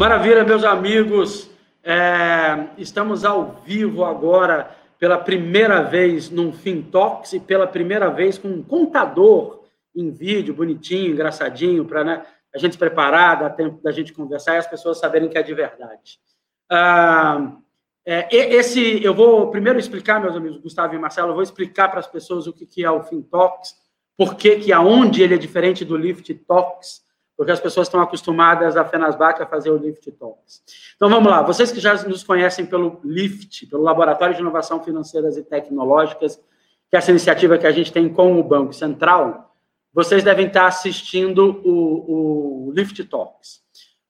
Maravilha, meus amigos. É, estamos ao vivo agora pela primeira vez num Fintox e pela primeira vez com um contador em vídeo, bonitinho, engraçadinho, para né, a gente se preparar, dar tempo da gente conversar e as pessoas saberem que é de verdade. Ah, é, esse, eu vou primeiro explicar, meus amigos, Gustavo e Marcelo, eu vou explicar para as pessoas o que, que é o Fintox, por que, que aonde ele é diferente do Lift Talks, porque as pessoas estão acostumadas a Fenasbac a fazer o Lift Talks. Então vamos lá, vocês que já nos conhecem pelo Lift, pelo Laboratório de Inovação Financeiras e Tecnológicas, que é essa iniciativa que a gente tem com o Banco Central, vocês devem estar assistindo o, o Lift Talks.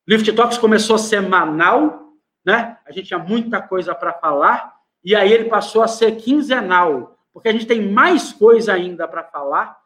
O Lift Talks começou semanal, né? A gente tinha muita coisa para falar, e aí ele passou a ser quinzenal, porque a gente tem mais coisa ainda para falar,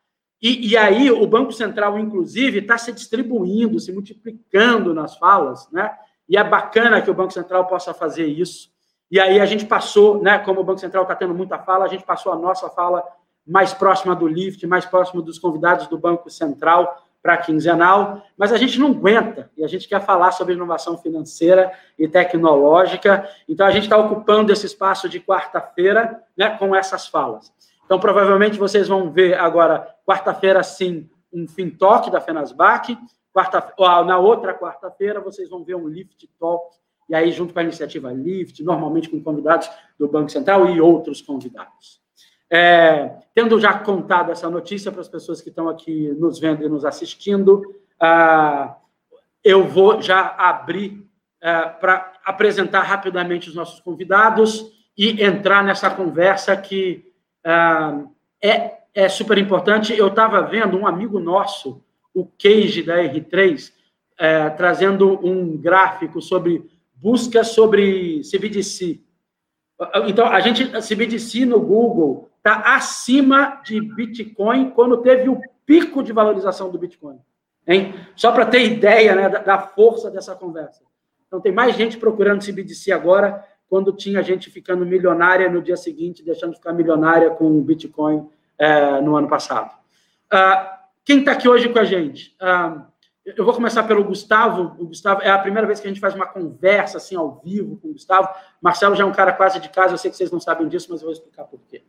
e, e, aí o Banco Central, inclusive, está se distribuindo, se multiplicando nas falas, né? E é bacana que o Banco Central possa fazer isso. E aí a gente passou, né? Como o Banco Central está tendo muita fala, a gente passou a nossa fala mais próxima do LIFT, mais próxima dos convidados do Banco Central para quinzenal, mas a gente não aguenta e a gente quer falar sobre inovação financeira e tecnológica, então a gente está ocupando esse espaço de quarta-feira né, com essas falas. Então, provavelmente, vocês vão ver agora, quarta-feira, sim, um FinTalk da Fenasbac. Quarta, na outra quarta-feira, vocês vão ver um Lift Talk, e aí, junto com a iniciativa Lift, normalmente com convidados do Banco Central e outros convidados. É, tendo já contado essa notícia para as pessoas que estão aqui nos vendo e nos assistindo, ah, eu vou já abrir ah, para apresentar rapidamente os nossos convidados e entrar nessa conversa que ah, é, é super importante. Eu estava vendo um amigo nosso, o Cage da R3, é, trazendo um gráfico sobre busca sobre CBDC. Então, a gente, CBDC no Google está acima de Bitcoin quando teve o pico de valorização do Bitcoin. Hein? Só para ter ideia né, da, da, força dessa conversa. Então, tem mais gente procurando CBDC agora quando tinha gente ficando milionária no dia seguinte, deixando de ficar milionária com o Bitcoin é, no ano passado. Uh, quem está aqui hoje com a gente? Uh, eu vou começar pelo Gustavo. O Gustavo é a primeira vez que a gente faz uma conversa assim ao vivo com o Gustavo. Marcelo já é um cara quase de casa, eu sei que vocês não sabem disso, mas eu vou explicar por quê.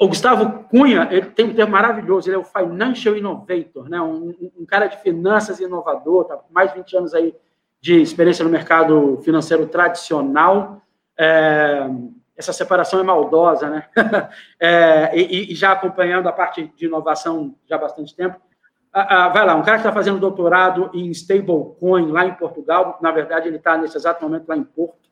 O Gustavo Cunha, ele tem um termo maravilhoso, ele é o Financial Innovator, né? um, um cara de finanças inovador, tá mais de 20 anos aí de experiência no mercado financeiro tradicional. É, essa separação é maldosa, né? é, e, e, já acompanhando a parte de inovação já há bastante tempo. Ah, ah, vai lá, um cara que está fazendo doutorado em stablecoin lá em Portugal, na verdade ele está nesse exato momento lá em Porto,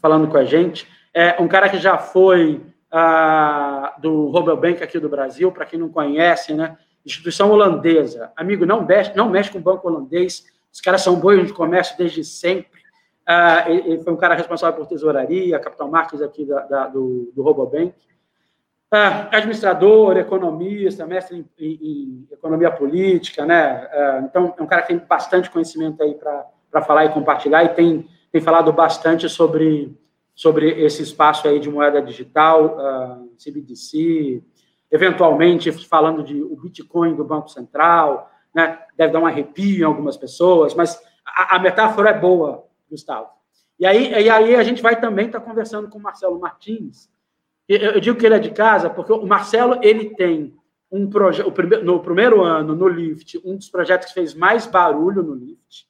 falando com a gente. É um cara que já foi ah, do Robobank aqui do Brasil, para quem não conhece, né? Instituição holandesa. Amigo, não mexe, não mexe com o banco holandês, os caras são bons de comércio desde sempre. Ah, ele foi um cara responsável por tesouraria, capital markets aqui da, da, do, do Robobank. Ah, administrador, economista, mestre em, em, em, economia política, né? Ah, então, é um cara que tem bastante conhecimento aí para falar e compartilhar e tem, tem falado bastante sobre, sobre esse espaço aí de moeda digital, uh, CBDC, eventualmente falando de o Bitcoin do Banco Central, né? deve dar um arrepio em algumas pessoas, mas a, a metáfora é boa, Gustavo. E aí, e aí a gente vai também estar tá conversando com o Marcelo Martins. Eu digo que ele é de casa porque o Marcelo ele tem um projeto no primeiro ano no Lift, um dos projetos que fez mais barulho no Lift,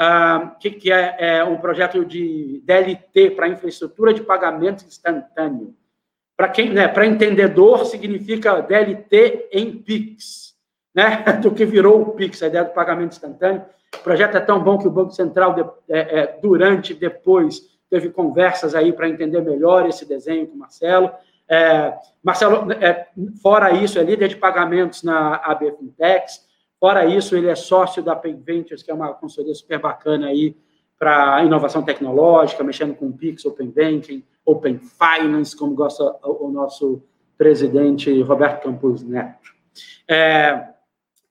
uh, que, que é, é, um projeto de DLT para infraestrutura de pagamento instantâneo. Para quem, né, para entendedor significa DLT em Pix né, do que virou o Pix, a ideia do pagamento instantâneo. O projeto é tão bom que o Banco Central, é, é, durante e depois, teve conversas aí para entender melhor esse desenho com o Marcelo. É, Marcelo, é, fora isso, é líder de pagamentos na AB Fintechs. Fora isso, ele é sócio da Pay Ventures, que é uma consultoria super bacana aí para inovação tecnológica, mexendo com Pix, Open Banking, Open Finance, como gosta o, o nosso presidente Roberto Campos Neto. É,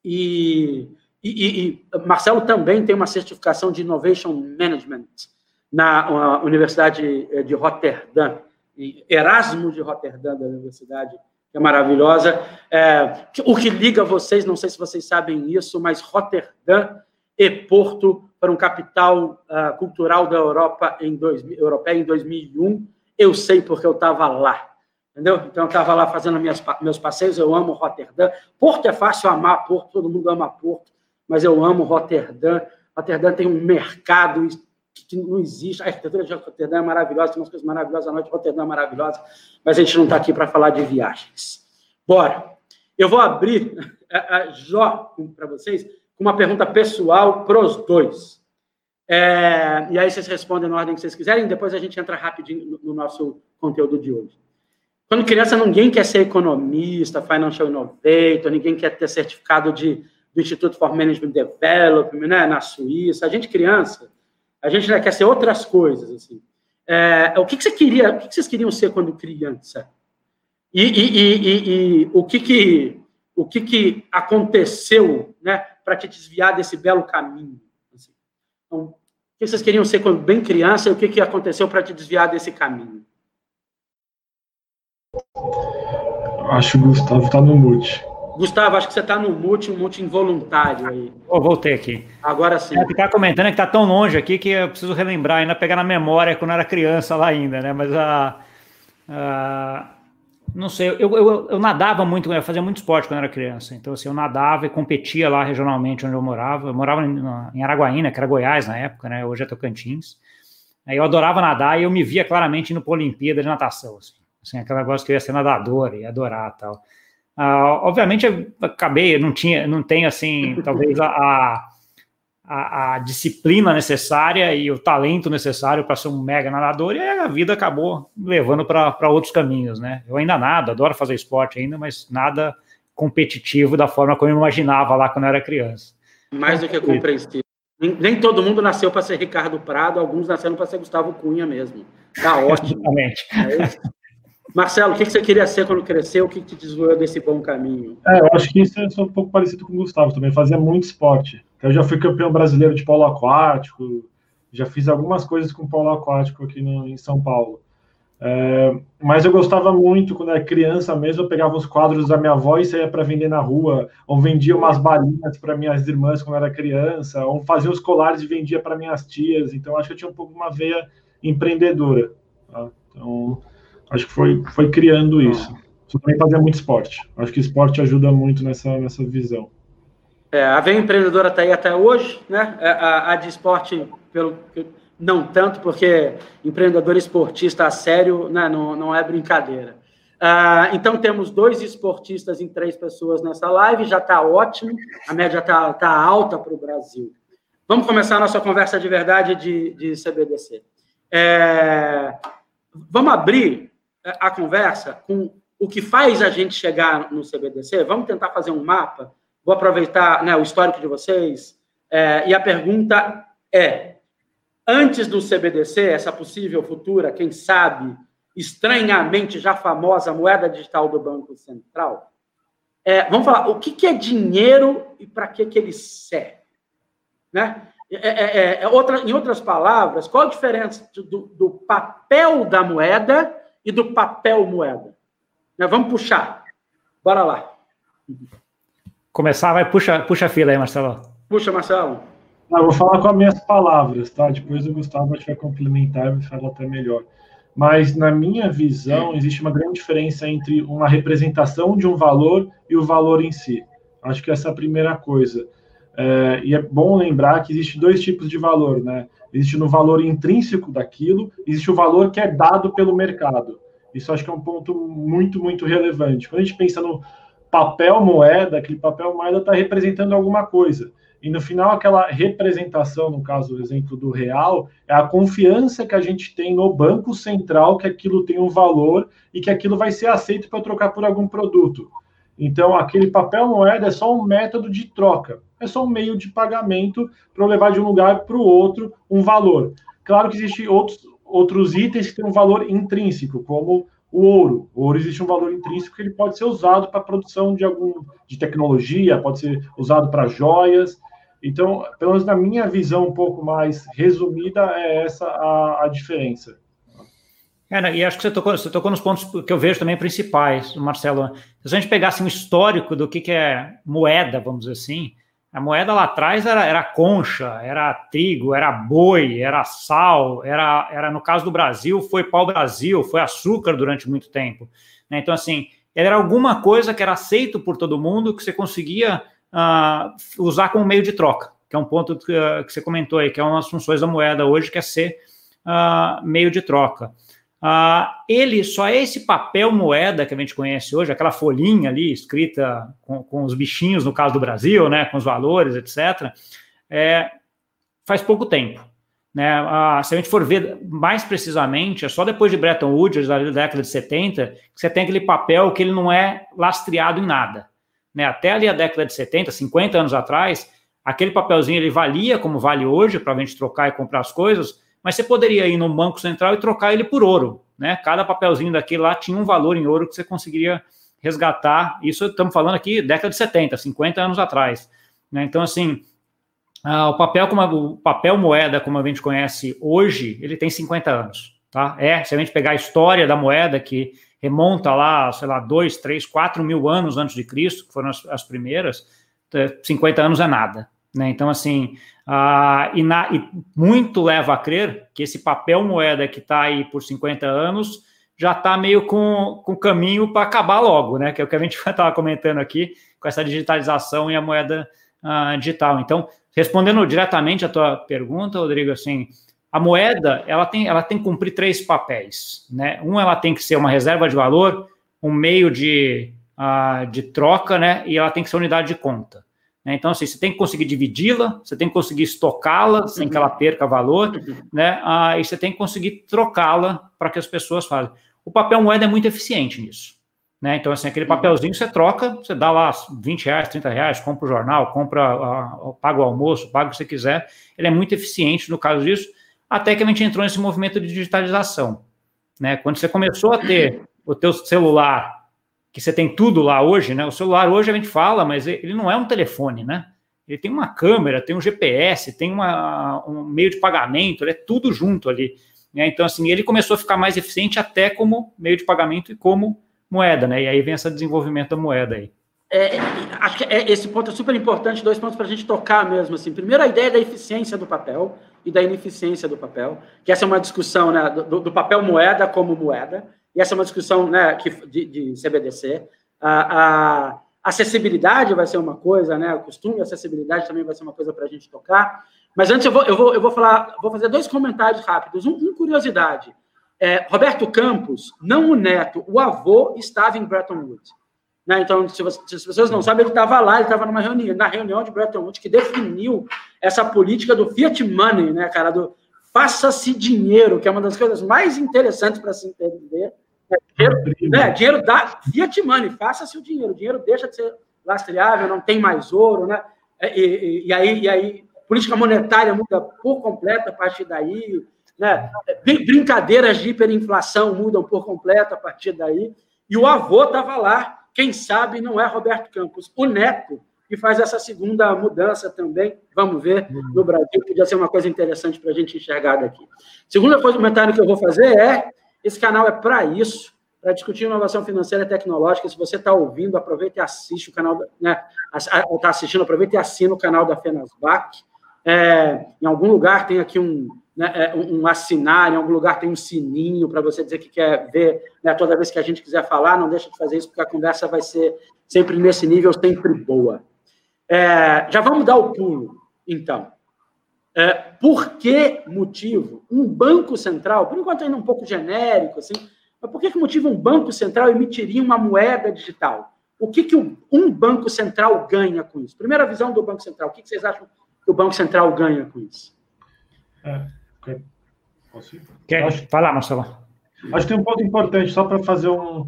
e, e, e, Marcelo também tem uma certificação de Innovation Management na Universidade de Roterdã, Erasmus de Roterdã, da Universidade, que é maravilhosa. É, o que liga vocês, não sei se vocês sabem isso, mas Roterdã e Porto foram capital uh, cultural da Europa em dois, europeia em 2001. Eu sei porque eu estava lá. Entendeu? Então, eu estava lá fazendo minhas, meus passeios. Eu amo Roterdã. Porto é fácil amar Porto, todo mundo ama Porto, mas eu amo Roterdã. Roterdã tem um mercado que não existe. A arquitetura de Roterdã é maravilhosa, tem umas coisas maravilhosas. A noite de Roterdã é maravilhosa, mas a gente não está aqui para falar de viagens. Bora! Eu vou abrir a, a Jó para vocês com uma pergunta pessoal para os dois. É, e aí vocês respondem na ordem que vocês quiserem, depois a gente entra rapidinho no, no nosso conteúdo de hoje. Quando criança, ninguém quer ser economista, financial innovator, ninguém quer ter certificado de, do Instituto for Management Development, né, na Suíça. A gente, criança, a gente né, quer ser outras coisas, assim. É, o que, que você queria, o que, que vocês queriam ser quando criança? E, e, e, e o que que o que, que aconteceu né, para te desviar desse belo caminho? Assim. Então, o que vocês queriam ser quando bem criança e o que, que aconteceu para te desviar desse caminho? Acho que o Gustavo está no mute. Gustavo, acho que você está no mute, um mute involuntário aí. Oh, voltei aqui. Agora sim. É, ficar comentando que está tão longe aqui que eu preciso relembrar, ainda pegar na memória quando eu era criança lá ainda, né? Mas a, a não sei, eu, eu, eu nadava muito, eu fazia muito esporte quando era criança. Então, assim, eu nadava e competia lá regionalmente onde eu morava. Eu morava em, Araguaína, que era Goiás na época, né? Hoje é Tocantins. Aí eu adorava nadar e eu me via claramente indo para a Olimpíada de natação. Assim, assim aquele negócio que eu ia ser nadador e adorar tal. Ah, obviamente, eu acabei, não tinha, não tenho assim, talvez a, a a, disciplina necessária e o talento necessário para ser um mega nadador, e a vida acabou levando para outros caminhos, né? Eu ainda nada, adoro fazer esporte ainda, mas nada competitivo da forma como eu imaginava lá quando eu era criança. Mais do que compreensível. Nem, nem todo mundo nasceu para ser Ricardo Prado, alguns nasceram para ser Gustavo Cunha mesmo. Tá ótimo. Exatamente. É Marcelo, o que você queria ser quando cresceu? O que te desviou desse bom caminho? É, eu acho que isso é um pouco parecido com o Gustavo também. Fazia muito esporte. Eu já fui campeão brasileiro de polo aquático, já fiz algumas coisas com polo aquático aqui no, em São Paulo. É, mas eu gostava muito, quando era criança mesmo, eu pegava os quadros da minha avó e saía para vender na rua, ou vendia umas balinhas para minhas irmãs quando era criança, ou fazia os colares e vendia para minhas tias. Então, acho que eu tinha um pouco uma veia empreendedora. Tá? Então, acho que foi, foi criando isso. Eu também fazia muito esporte. Acho que esporte ajuda muito nessa, nessa visão. É, a Veia Empreendedora está aí até hoje, né? É, a, a de esporte, pelo, não tanto, porque empreendedor esportista a sério né, não, não é brincadeira. Ah, então, temos dois esportistas em três pessoas nessa live, já está ótimo, a média está tá alta para o Brasil. Vamos começar a nossa conversa de verdade de, de CBDC. É, vamos abrir a conversa com o que faz a gente chegar no CBDC? Vamos tentar fazer um mapa Vou aproveitar né, o histórico de vocês. É, e a pergunta é: antes do CBDC, essa possível futura, quem sabe, estranhamente já famosa moeda digital do Banco Central, é, vamos falar, o que, que é dinheiro e para que, que ele serve? Né? É, é, é, é, outra, em outras palavras, qual a diferença do, do papel da moeda e do papel moeda? Né, vamos puxar. Bora lá. Começar, vai, puxa, puxa a fila aí, Marcelo. Puxa, Marcelo. Não, eu vou falar com as minhas palavras, tá? Depois o Gustavo vai complementar e falar até melhor. Mas, na minha visão, existe uma grande diferença entre uma representação de um valor e o valor em si. Acho que essa é a primeira coisa. É, e é bom lembrar que existe dois tipos de valor, né? Existe no valor intrínseco daquilo, existe o valor que é dado pelo mercado. Isso acho que é um ponto muito, muito relevante. Quando a gente pensa no papel moeda, aquele papel moeda está representando alguma coisa. E no final, aquela representação, no caso, o exemplo do real, é a confiança que a gente tem no Banco Central que aquilo tem um valor e que aquilo vai ser aceito para trocar por algum produto. Então, aquele papel moeda é só um método de troca, é só um meio de pagamento para levar de um lugar para o outro um valor. Claro que existem outros, outros itens que têm um valor intrínseco, como o ouro. O ouro existe um valor intrínseco que ele pode ser usado para produção de algum de tecnologia, pode ser usado para joias. Então, pelo menos na minha visão um pouco mais resumida, é essa a, a diferença. E acho que você tocou, você tocou nos pontos que eu vejo também principais, Marcelo. Se a gente pegasse um histórico do que, que é moeda, vamos dizer assim, A moeda lá atrás era, era concha, era trigo, era boi, era sal, era, era no caso do Brasil, foi pau-brasil, foi açúcar durante muito tempo. Né? Então, assim, era alguma coisa que era aceito por todo mundo, que você conseguia uh, usar como meio de troca, que é um ponto que, uh, que, você comentou aí, que é uma das funções da moeda hoje, que é ser uh, meio de troca. Ele só é esse papel moeda que a gente conhece hoje, aquela folhinha ali escrita com, com os bichinhos, no caso do Brasil, né, com os valores, etc., é, faz pouco tempo. Né? Ah, se a gente for ver mais precisamente, é só depois de Bretton Woods, da década de 70, que você tem aquele papel que ele não é lastreado em nada. Né? Até ali a década de 70, 50 anos atrás, aquele papelzinho ele valia como vale hoje para a gente trocar e comprar as coisas, mas você poderia ir no Banco Central e trocar ele por ouro. Né? Cada papelzinho daquele lá tinha um valor em ouro que você conseguiria resgatar. Isso estamos falando aqui década de 70, 50 anos atrás. Né? Então, assim, ah, o papel como a, o papel moeda, como a gente conhece hoje, ele tem 50 anos, tá? É, se a gente pegar a história da moeda que remonta lá, sei lá, 2, 3, 4 mil anos antes de Cristo, que foram as, as primeiras, 50 anos é nada, né? Então, assim, ah, e, na, e, muito leva a crer que esse papel moeda que está aí por 50 anos já está meio com, com caminho para acabar logo, né? Que é o que a gente estava comentando aqui, com essa digitalização e a moeda ah, digital. Então, Respondendo diretamente à tua pergunta, Rodrigo, assim, a moeda ela tem, ela tem que cumprir três papéis, né? Um, ela tem que ser uma reserva de valor, um meio de, uh, de troca, né? E ela tem que ser unidade de conta. Né? Então, assim, você tem que conseguir dividi-la, você tem que conseguir estocá-la sem que ela perca valor, né? Uh, e você tem que conseguir trocá-la para que as pessoas façam. O papel moeda é muito eficiente nisso. Né? Então, assim, aquele papelzinho você troca, você dá lá 20 reais, 30 reais, compra o jornal, compra, uh, paga o almoço, paga o que você quiser. Ele é muito eficiente no caso disso, até que a gente entrou nesse movimento de digitalização. Né? Quando você começou a ter o teu celular, que você tem tudo lá hoje, né? O celular hoje a gente fala, mas ele não é um telefone, né? Ele tem uma câmera, tem um GPS, tem uma, um meio de pagamento, ele é tudo junto ali. Né? Então, assim, ele começou a ficar mais eficiente até como meio de pagamento e como moeda, né? E aí vem esse desenvolvimento da moeda aí. É, acho que é, esse ponto é super importante, dois pontos para a gente tocar mesmo. Assim. Primeiro, a ideia da eficiência do papel e da ineficiência do papel, que essa é uma discussão né, do, do papel moeda como moeda, e essa é uma discussão né, que, de, de CBDC. A, a, acessibilidade vai ser uma coisa, né, o costume, a acessibilidade também vai ser uma coisa para a gente tocar. Mas antes eu vou, eu vou, eu vou falar, vou fazer dois comentários rápidos. Um, um curiosidade. É, Roberto Campos, não o neto, o avô estava em Bretton Woods. Né? Então, se, você, se, as pessoas não sabem, ele estava lá, ele estava numa reunião, na reunião de Bretton Woods, que definiu essa política do fiat money, né, cara, do faça-se dinheiro, que é uma das coisas mais interessantes para se entender. É, dinheiro, né, dinheiro dá fiat money, faça-se o dinheiro. O dinheiro deixa de ser lastreável, não tem mais ouro, né? E, e, e aí, e aí, política monetária muda por completo a partir daí né? Brincadeiras de hiperinflação mudam por completo a partir daí. E o avô estava lá, quem sabe não é Roberto Campos, o neto, que faz essa segunda mudança também. Vamos ver no Brasil, podia ser uma coisa interessante para a gente enxergar daqui. Segunda coisa, comentário que eu vou fazer é: esse canal é para isso, para discutir inovação financeira e tecnológica. Se você está ouvindo, aproveita e assiste o canal, né? Está assistindo, aproveita e assina o canal da Fenasbac. É, em algum lugar tem aqui um, né, é, um assinar, em algum lugar tem um sininho para você dizer que quer ver né, toda vez que a gente quiser falar, não deixa de fazer isso, porque a conversa vai ser sempre nesse nível, sempre boa. É, já vamos dar o pulo, então. É, por que motivo um banco central, por enquanto ainda um pouco genérico, assim, mas por que, que motivo um banco central emitiria uma moeda digital? O que, que um banco central ganha com isso? Primeira visão do Banco Central, o que, que vocês acham que o Banco Central ganha com isso? É. Posso ir? Quer acho, falar, Marcelo? Acho que tem um ponto importante, só para fazer um,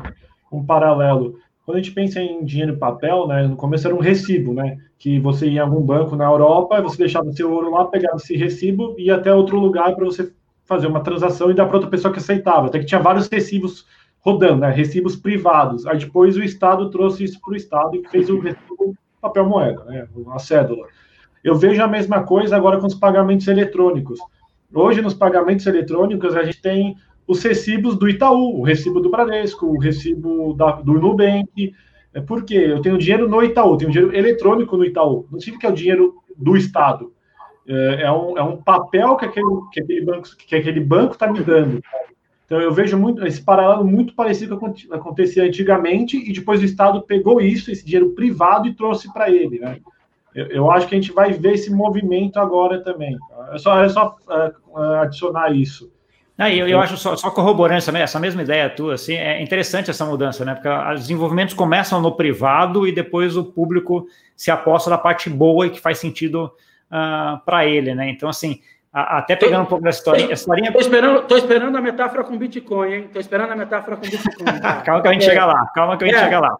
um paralelo. Quando a gente pensa em dinheiro em papel, né, no começo era um recibo, né, que você ia em algum banco na Europa, você deixava seu ouro lá, pegava esse recibo e ia até outro lugar para você fazer uma transação e dar para outra pessoa que aceitava. Até que tinha vários recibos rodando, né, recibos privados. Aí depois o Estado trouxe isso para o Estado e fez o recibo papel moeda, né, uma cédula. Eu vejo a mesma coisa agora com os pagamentos eletrônicos. Hoje, nos pagamentos eletrônicos, a gente tem os recibos do Itaú, o recibo do Bradesco, o recibo da, do Nubank, É porque eu tenho dinheiro no Itaú, tenho dinheiro eletrônico no Itaú. Não significa que é o dinheiro do Estado. É, é um, é um papel que aquele, que aquele banco que aquele banco está me dando. Então eu vejo muito esse paralelo muito parecido com o que acontecia antigamente e depois o Estado pegou isso, esse dinheiro privado e trouxe para ele, né? Eu, eu, acho que a gente vai ver esse movimento agora também. É só, é só uh, adicionar isso. Ah, eu, eu acho só, só corroborando essa, essa mesma ideia tua, assim, é interessante essa mudança, né? Porque os desenvolvimentos começam no privado e depois o público se aposta na parte boa e que faz sentido uh, ah, para ele, né? Então, assim, a, até pegando tô, um pouco da história. Historinha... Tô, esperando, tô esperando a metáfora com Bitcoin, hein? Tô esperando a metáfora com Bitcoin. calma que a gente é. chega lá, calma que a gente é. chega lá.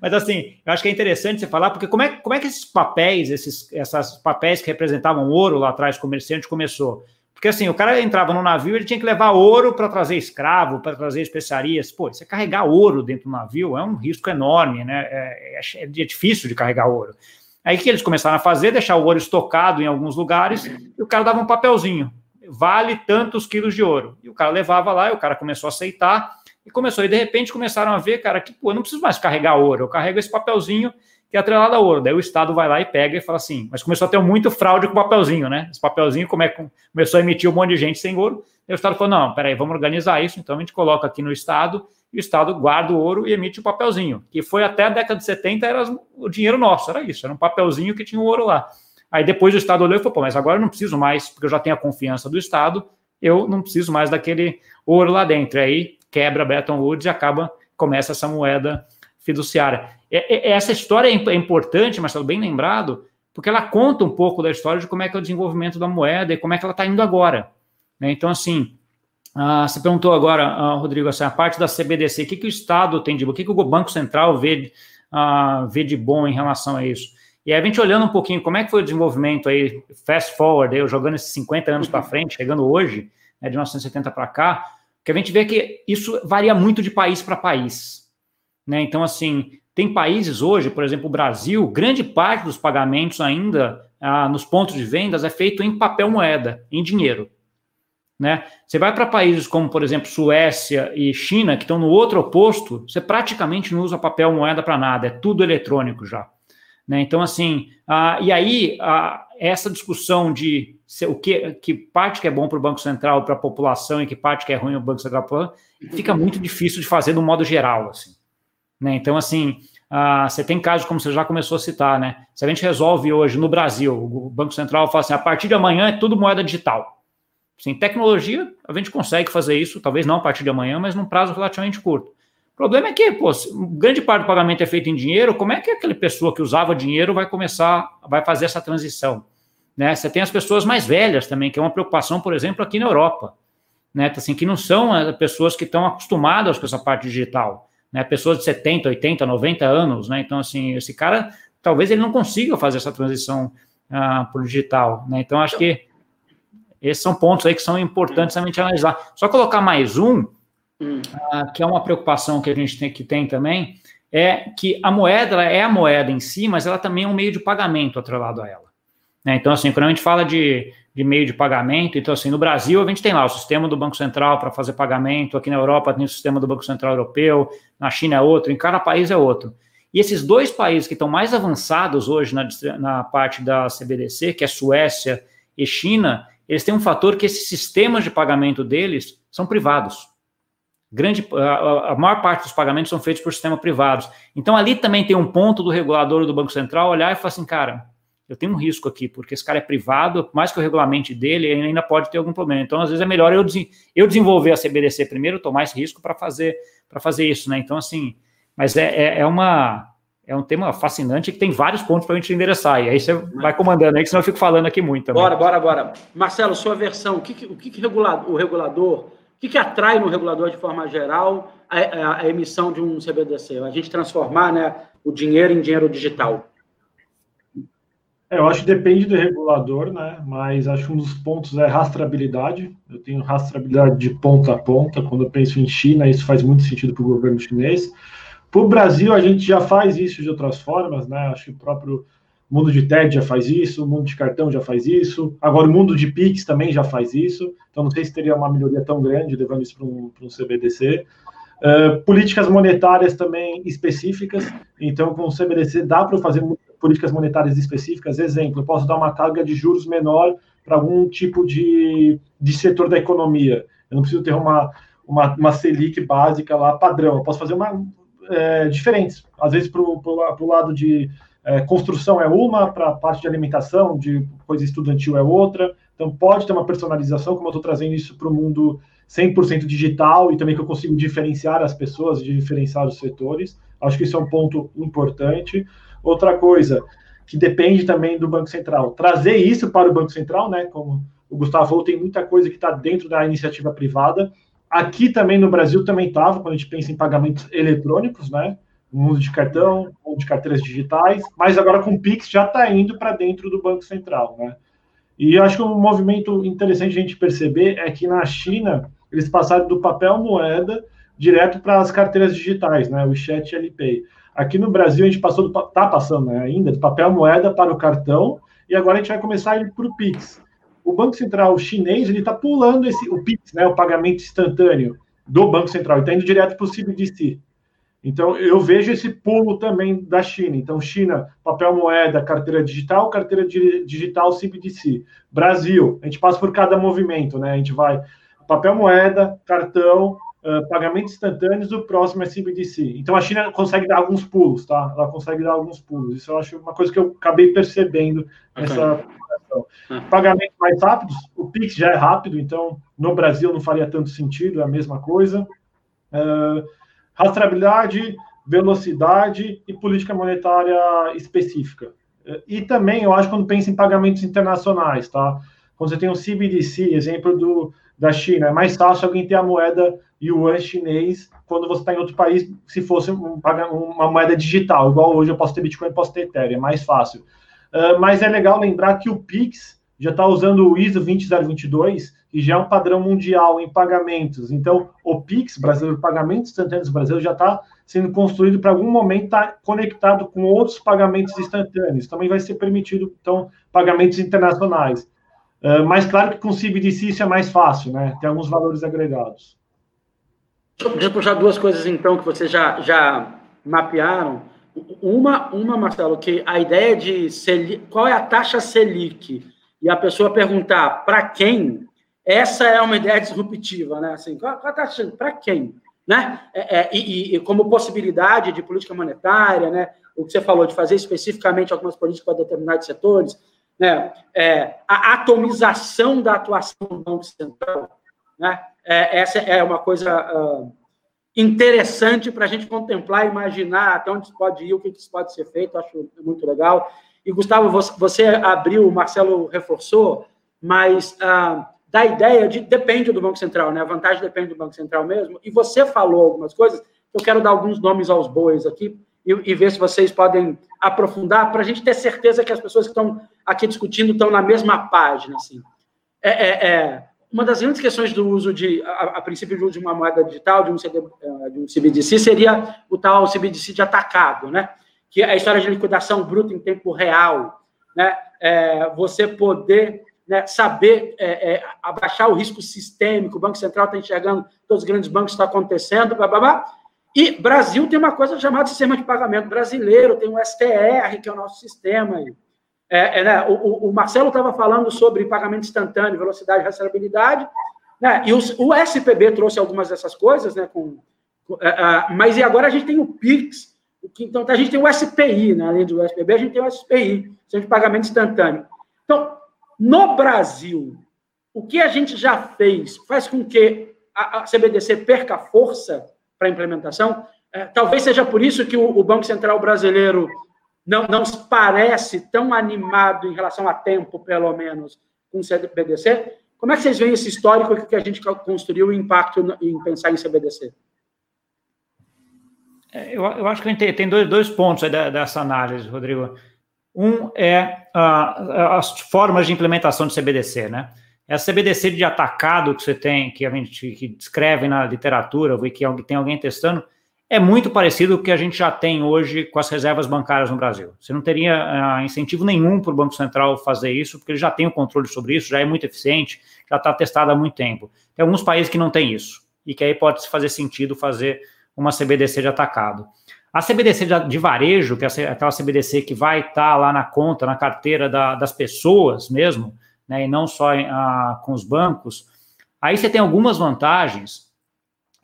Mas assim, eu acho que é interessante você falar, porque como é, como é que esses papéis, esses essas papéis que representavam ouro lá atrás, comerciante, começou? Porque assim, o cara entrava no navio, ele tinha que levar ouro para trazer escravo, para trazer especiarias. Pô, você carregar ouro dentro do navio é um risco enorme, né? É, é, é difícil de carregar ouro. Aí que eles começaram a fazer, deixar o ouro estocado em alguns lugares, e o cara dava um papelzinho. Vale tantos quilos de ouro. E o cara levava lá, e o cara começou a aceitar, e começou. E de repente começaram a ver, cara, que pô, eu não preciso mais carregar ouro, eu carrego esse papelzinho que é atrelado a ouro. Daí o Estado vai lá e pega e fala assim, mas começou a ter muito fraude com papelzinho, né? Esse papelzinho como é, começou a emitir um monte de gente sem ouro. Daí o Estado falou, não, peraí, vamos organizar isso. Então a gente coloca aqui no Estado, e o Estado guarda o ouro e emite o papelzinho, que foi até a década de 70, era o dinheiro nosso, era isso, era um papelzinho que tinha o ouro lá. Aí depois o Estado olhou e falou, pô, mas agora eu não preciso mais, porque eu já tenho a confiança do Estado, eu não preciso mais daquele ouro lá dentro. Aí quebra Bretton Woods e acaba, começa essa moeda fiduciária. É, é, essa história é, é importante, Marcelo, bem lembrado, porque ela conta um pouco da história de como é que é o desenvolvimento da moeda e como é que ela está indo agora. Né? Então, assim, ah, você perguntou agora, ah, Rodrigo, assim, a parte da CBDC, o que, que o Estado tem de bom, o que, que o Banco Central vê, ah, vê de bom em relação a isso? E aí a gente olhando um pouquinho como é que foi o desenvolvimento aí, fast forward, eu jogando esses 50 anos para frente, chegando hoje, né, de 1970 para cá, que a gente vê que isso varia muito de país para país. Né? Então, assim, tem países hoje, por exemplo, o Brasil, grande parte dos pagamentos ainda ah, nos pontos de vendas é feito em papel moeda, em dinheiro. Né? Você vai para países como, por exemplo, Suécia e China, que estão no outro oposto, você praticamente não usa papel moeda para nada, é tudo eletrônico já. Né? Então, assim, ah, e aí ah, essa discussão de o que, que parte que é bom para o Banco Central, para a população, e que parte que é ruim para o Banco Central, fica muito difícil de fazer no modo geral. Assim. Né? Então, assim, ah, você tem casos como você já começou a citar, né? Se a gente resolve hoje no Brasil, o Banco Central fala assim, a partir de amanhã é tudo moeda digital. Sem tecnologia, a gente consegue fazer isso, talvez não a partir de amanhã, mas num prazo relativamente curto. O problema é que, pô, grande parte do pagamento é feito em dinheiro, como é que aquela pessoa que usava dinheiro vai começar, vai fazer essa transição? Né? Você tem as pessoas mais velhas também, que é uma preocupação, por exemplo, aqui na Europa, né? Assim, que não são eh, pessoas que estão acostumadas com essa parte digital né? Pessoas de 70, 80, 90 anos, né? Então, assim, esse cara, talvez ele não consiga fazer essa transição ah, para o digital, né? Então, acho que esses são pontos aí que são importantes a gente analisar. Só colocar mais um, hum. ah, que é uma preocupação que a gente tem que tem também, é que a moeda é a moeda em si, mas ela também é um meio de pagamento atrelado a ela. Né? Então, assim, quando a gente fala de de meio de pagamento. Então, assim, no Brasil, a gente tem lá o sistema do Banco Central para fazer pagamento, aqui na Europa tem o sistema do Banco Central Europeu, na China é outro, em cada país é outro. E esses dois países que estão mais avançados hoje na, na parte da CBDC, que é Suécia e China, eles têm um fator que esses sistemas de pagamento deles são privados. Grande, a, a maior parte dos pagamentos são feitos por sistemas privados. Então, ali também tem um ponto do regulador do Banco Central olhar e falar assim, cara, eu tenho um risco aqui, porque esse cara é privado, mais que o regulamento dele, ele ainda pode ter algum problema. Então, às vezes, é melhor eu, eu desenvolver a CBDC primeiro, tomar esse risco para fazer, fazer isso, né? Então, assim, mas é, é, é, uma, é um tema fascinante que tem vários pontos para a gente endereçar. E aí você vai comandando aí, que senão eu fico falando aqui muito também. Bora, bora, bora. Marcelo, sua versão, o que, o que, que regulador, o regulador, o que, que atrai no regulador, de forma geral, a, a, a emissão de um CBDC? A gente transformar né, o dinheiro em dinheiro digital. É, eu acho que depende do regulador, né? Mas acho que um dos pontos é rastreabilidade. Eu tenho rastreabilidade de ponta a ponta. Quando eu penso em China, isso faz muito sentido para o governo chinês. Para o Brasil, a gente já faz isso de outras formas, né? Acho que o próprio mundo de TED já faz isso, o mundo de cartão já faz isso, agora o mundo de Pix também já faz isso. Então, não sei se teria uma melhoria tão grande levando isso para um, um CBDC. Uh, políticas monetárias também específicas, então com o CBDC dá para fazer políticas monetárias específicas. Exemplo, eu posso dar uma carga de juros menor para algum tipo de, de setor da economia. Eu não preciso ter uma, uma, uma Selic básica lá padrão. Eu posso fazer uma é, diferentes. Às vezes para o lado de é, construção é uma, para a parte de alimentação, de coisa estudantil é outra. Então pode ter uma personalização, como eu estou trazendo isso para o mundo 100% digital e também que eu consigo diferenciar as pessoas, diferenciar os setores. Acho que isso é um ponto importante. Outra coisa que depende também do Banco Central, trazer isso para o Banco Central, né? Como o Gustavo falou, tem muita coisa que está dentro da iniciativa privada. Aqui também no Brasil também estava, quando a gente pensa em pagamentos eletrônicos, né? No mundo de cartão, ou de carteiras digitais, mas agora com o Pix já está indo para dentro do Banco Central, né? E eu acho que um movimento interessante a gente perceber é que na China eles passaram do papel moeda direto para as carteiras digitais, né? O Chat LPay. Aqui no Brasil a gente passou, está passando né, ainda, do papel moeda para o cartão, e agora a gente vai começar a ir para o Pix. O Banco Central chinês ele está pulando esse, o Pix, né, o pagamento instantâneo do Banco Central, está indo direto para o CBDC. Então, eu vejo esse pulo também da China. Então, China, papel moeda, carteira digital, carteira digital CBDC. Brasil, a gente passa por cada movimento, né? A gente vai papel moeda, cartão, uh, pagamentos instantâneos, o próximo é CBDC. Então, a China consegue dar alguns pulos, tá? Ela consegue dar alguns pulos. Isso eu acho uma coisa que eu acabei percebendo nessa okay. Pagamentos mais rápidos, o Pix já é rápido, então no Brasil não faria tanto sentido, é a mesma coisa. Uh, rastreabilidade, velocidade e política monetária específica. E também, eu acho, quando pensa em pagamentos internacionais, tá? Quando você tem o CBDC, exemplo do, da China, é mais fácil alguém ter a moeda yuan chinês quando você está em outro país, se fosse um, uma moeda digital, igual hoje eu posso ter Bitcoin, posso ter Ethereum, é mais fácil. Uh, mas é legal lembrar que o Pix já está usando o ISO 20022, que já é um padrão mundial em pagamentos. Então, o Pix brasileiro, pagamentos instantâneos brasileiro, já está sendo construído para algum momento estar tá conectado com outros pagamentos instantâneos. Também vai ser permitido, então, pagamentos internacionais. Uh, mas claro que com CBDC isso é mais fácil, né? Tem alguns valores agregados. Eu puxar duas coisas, então, que vocês já, já mapearam. Uma, uma, Marcelo, que a ideia de Selic, qual é a taxa Selic? E a pessoa perguntar para quem, essa é uma ideia disruptiva, né? Assim, qual, qual a taxa para quem? Né? É, é, e, e, como possibilidade de política monetária, né? O que você falou de fazer especificamente algumas políticas para determinados setores, né? É, a atomização da atuação do Banco Central, né? É, essa é uma coisa uh, interessante para a gente contemplar, imaginar até onde pode ir, o que, que pode ser feito, acho muito legal. E, Gustavo, você abriu, o Marcelo reforçou, mas ah, da ideia de depende do Banco Central, né? A vantagem depende do Banco Central mesmo. E você falou algumas coisas, eu quero dar alguns nomes aos bois aqui e ver se vocês podem aprofundar para a gente ter certeza que as pessoas que estão aqui discutindo estão na mesma página, assim. É, é, é uma das grandes questões do uso de, a, a princípio, de uma moeda digital, de um, CD, eh, de um CBDC, seria o tal CBDC de atacado, né? Que é a história de liquidação bruta em tempo real, né? É, você poder né, saber é, é, abaixar o risco sistêmico, o Banco Central está enxergando, todos os grandes bancos está acontecendo, blá, blá, blá. E Brasil tem uma coisa chamada sistema de pagamento brasileiro, tem o STR, que é o nosso sistema aí. É, é, né, o, o, Marcelo estava falando sobre pagamento instantâneo, velocidade rastreabilidade, né, e os, o SPB trouxe algumas dessas coisas, né, com, com é, é, mas e agora a gente tem o PIX, que, então a gente tem o SPI, né, além do SPB, a gente tem o SPI, Sistema de Pagamento Instantâneo. Então, no Brasil, o que a gente já fez faz com que a, a CBDC perca força para a implementação. É, talvez seja por isso que o, o Banco Central brasileiro não, não parece tão animado em relação a tempo, pelo menos, com o CBDC. Como é que vocês veem esse histórico que a gente construiu o impacto em pensar em CBDC? É, eu, eu acho que a gente tem, dois, dois pontos dessa análise, Rodrigo. Um é as formas de implementação de CBDC, né? Essa CBDC de atacado que você tem, que a gente que descreve na literatura, que tem alguém testando, é muito parecido com o que a gente já tem hoje com as reservas bancárias no Brasil. Você não teria uh, incentivo nenhum para o Banco Central fazer isso, porque ele já tem o controle sobre isso, já é muito eficiente, já está testado há muito tempo. Tem alguns países que não têm isso. e que aí pode fazer sentido fazer uma CBDC de atacado. A CBDC de varejo, que é aquela CBDC que vai estar tá lá na conta, na carteira da, das pessoas mesmo, né, e não só a, com os bancos, aí você tem algumas vantagens,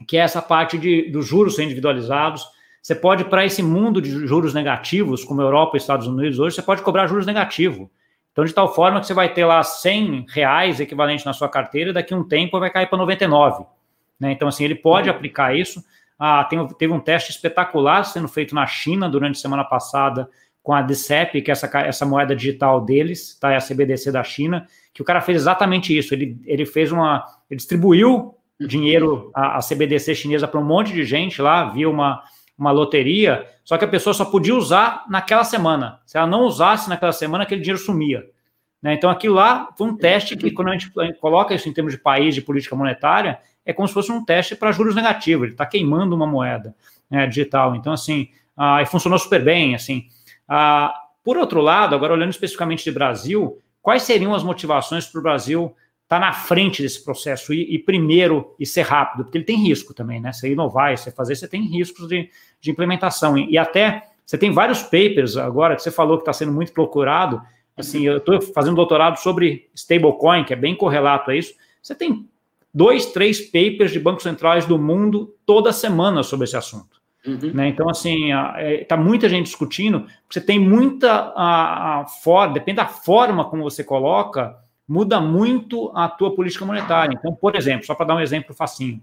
que é essa parte de, dos juros individualizados. Você pode, para esse mundo de juros negativos, como Europa e Estados Unidos hoje, você pode cobrar juros negativos. Então, de tal forma que você vai ter lá 100 reais equivalente na sua carteira, e daqui a um tempo vai cair para 99. Né? Então, assim, ele pode uhum. aplicar isso. Ah, tem, teve um teste espetacular sendo feito na China durante a semana passada com a DCEP, que é essa, essa moeda digital deles, tá? É a CBDC da China, que o cara fez exatamente isso. Ele, ele fez uma. Ele distribuiu dinheiro, a, a CBDC chinesa, para um monte de gente lá, via uma, uma loteria, só que a pessoa só podia usar naquela semana. Se ela não usasse naquela semana, aquele dinheiro sumia. Né? Então, aquilo lá foi um teste que, quando a gente, coloca isso em termos de país, de política monetária, é como se fosse um teste para juros negativos. Ele está queimando uma moeda né, digital. Então, assim, ah, funcionou super bem. Assim, ah, por outro lado, agora olhando especificamente de Brasil, quais seriam as motivações para o Brasil estar tá na frente desse processo e, e, primeiro e ser rápido? Porque ele tem risco também, né? Você inovar, você fazer, você tem riscos de, de implementação. E, e até você tem vários papers agora que você falou que está sendo muito procurado. Assim, eu estou fazendo doutorado sobre stablecoin, que é bem correlato a isso. Você tem dois, três papers de bancos centrais do mundo toda semana sobre esse assunto. Uhum. Né? Então, assim, está é, muita gente discutindo, você tem muita a, a for, depende da forma como você coloca, muda muito a tua política monetária. Então, por exemplo, só para dar um exemplo facinho,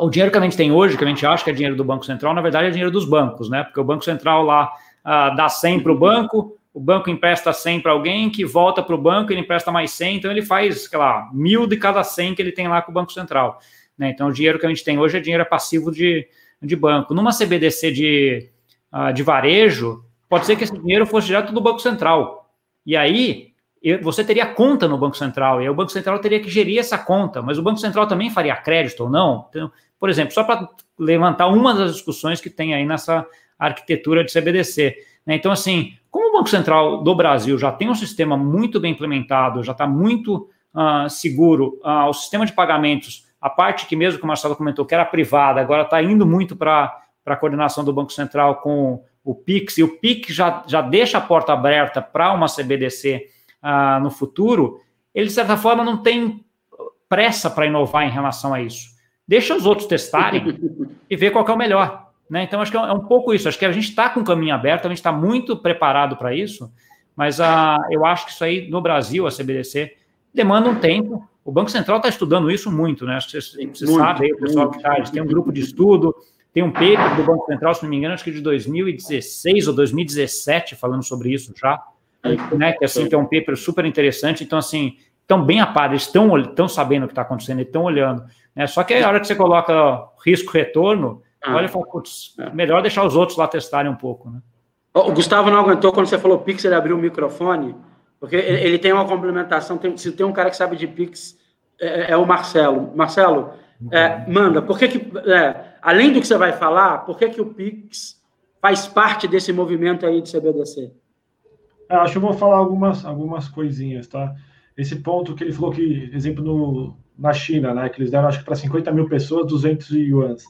o dinheiro que a gente tem hoje, que a gente acha que é dinheiro do Banco Central, na verdade é dinheiro dos bancos, né? Porque o Banco Central lá uh, dá 100 para o banco, o banco empresta 100 para alguém, que volta para o banco, ele empresta mais 100, então ele faz, sei lá, mil de cada 100 que ele tem lá com o Banco Central. Né? Então, o dinheiro que a gente tem hoje é dinheiro passivo de, de banco. Numa CBDC de, uh, de varejo, pode ser que esse dinheiro fosse direto do Banco Central. E aí, você teria conta no Banco Central, e aí o Banco Central teria que gerir essa conta, mas o Banco Central também faria crédito ou não? Então, por exemplo, só para levantar uma das discussões que tem aí nessa arquitetura de CBDC. Né? Então, assim, como o Banco Central do Brasil já tem um sistema muito bem implementado, já está muito uh, seguro, uh, o sistema de pagamentos, a parte que mesmo que o Marcelo comentou que era privada, agora está indo muito para a coordenação do Banco Central com o PIX, e o PIX já, já deixa a porta aberta para uma CBDC ah, no futuro, ele, de certa forma, não tem pressa para inovar em relação a isso. Deixa os outros testarem e ver qual é o melhor. Né? Então, acho que é, é um pouco isso. Acho que a gente está com o caminho aberto, a gente está muito preparado para isso, mas uh, eu acho que isso aí no Brasil, a CBDC, demanda um tempo. O Banco Central está estudando isso muito, né? Você, você sabe aí, o pessoal que está, tem um grupo de estudo, tem um paper do Banco Central, se não me engano, acho que de 2016 ou 2017, falando sobre isso já, né? Que assim, que é um paper super interessante. Então, assim, estão bem a par, eles estão sabendo o que está acontecendo, estão olhando. Né? Só que a hora que você coloca risco-retorno, ah. Olha e fala, putz, é. melhor deixar os outros lá testarem um pouco, né? O Gustavo não aguentou quando você falou Pix, ele abriu o microfone, porque ele tem uma complementação. Tem, se tem um cara que sabe de Pix, é, é o Marcelo. Marcelo, é, manda, por que, que é, além do que você vai falar, por que, que o Pix faz parte desse movimento aí de CBDC? É, acho que eu vou falar algumas, algumas coisinhas, tá? Esse ponto que ele falou que, exemplo, no, na China, né, que eles deram, acho que para 50 mil pessoas, 200 yuans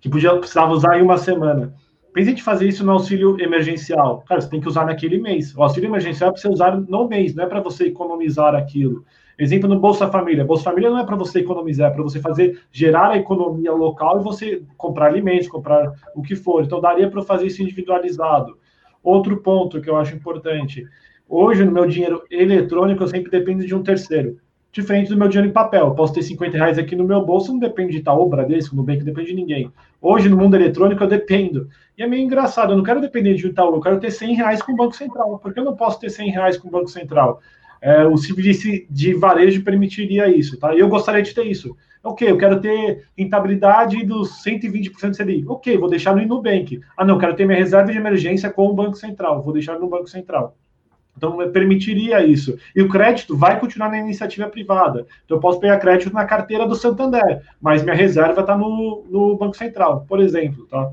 que podia, precisava usar em uma semana. Pense em fazer isso no auxílio emergencial. Cara, você tem que usar naquele mês. O auxílio emergencial é para você usar no mês, não é para você economizar aquilo. Exemplo no Bolsa Família. Bolsa Família não é para você economizar, é para você fazer, gerar a economia local e você comprar alimentos, comprar o que for. Então, daria para fazer isso individualizado. Outro ponto que eu acho importante. Hoje, no meu dinheiro eletrônico, eu sempre dependo de um terceiro diferente do meu dinheiro em papel. Eu posso ter 50 reais aqui no meu bolso, não depende de Itaú, Bradesco, Nubank, não depende de ninguém. Hoje, no mundo eletrônico, eu dependo. E é meio engraçado, eu não quero depender de Itaú, eu quero ter 100 reais com o Banco Central. Por que eu não posso ter 100 reais com o Banco Central? É, o CBDC de varejo permitiria isso, tá? E eu gostaria de ter isso. Ok, eu quero ter rentabilidade dos 120% do CDI. Ok, vou deixar no Nubank. Ah, não, quero ter minha reserva de emergência com o Banco Central. Vou deixar no Banco Central. Então, permitiria isso. E o crédito vai continuar na iniciativa privada. Então, eu posso pegar crédito na carteira do Santander, mas minha reserva está no, no Banco Central, por exemplo. Tá?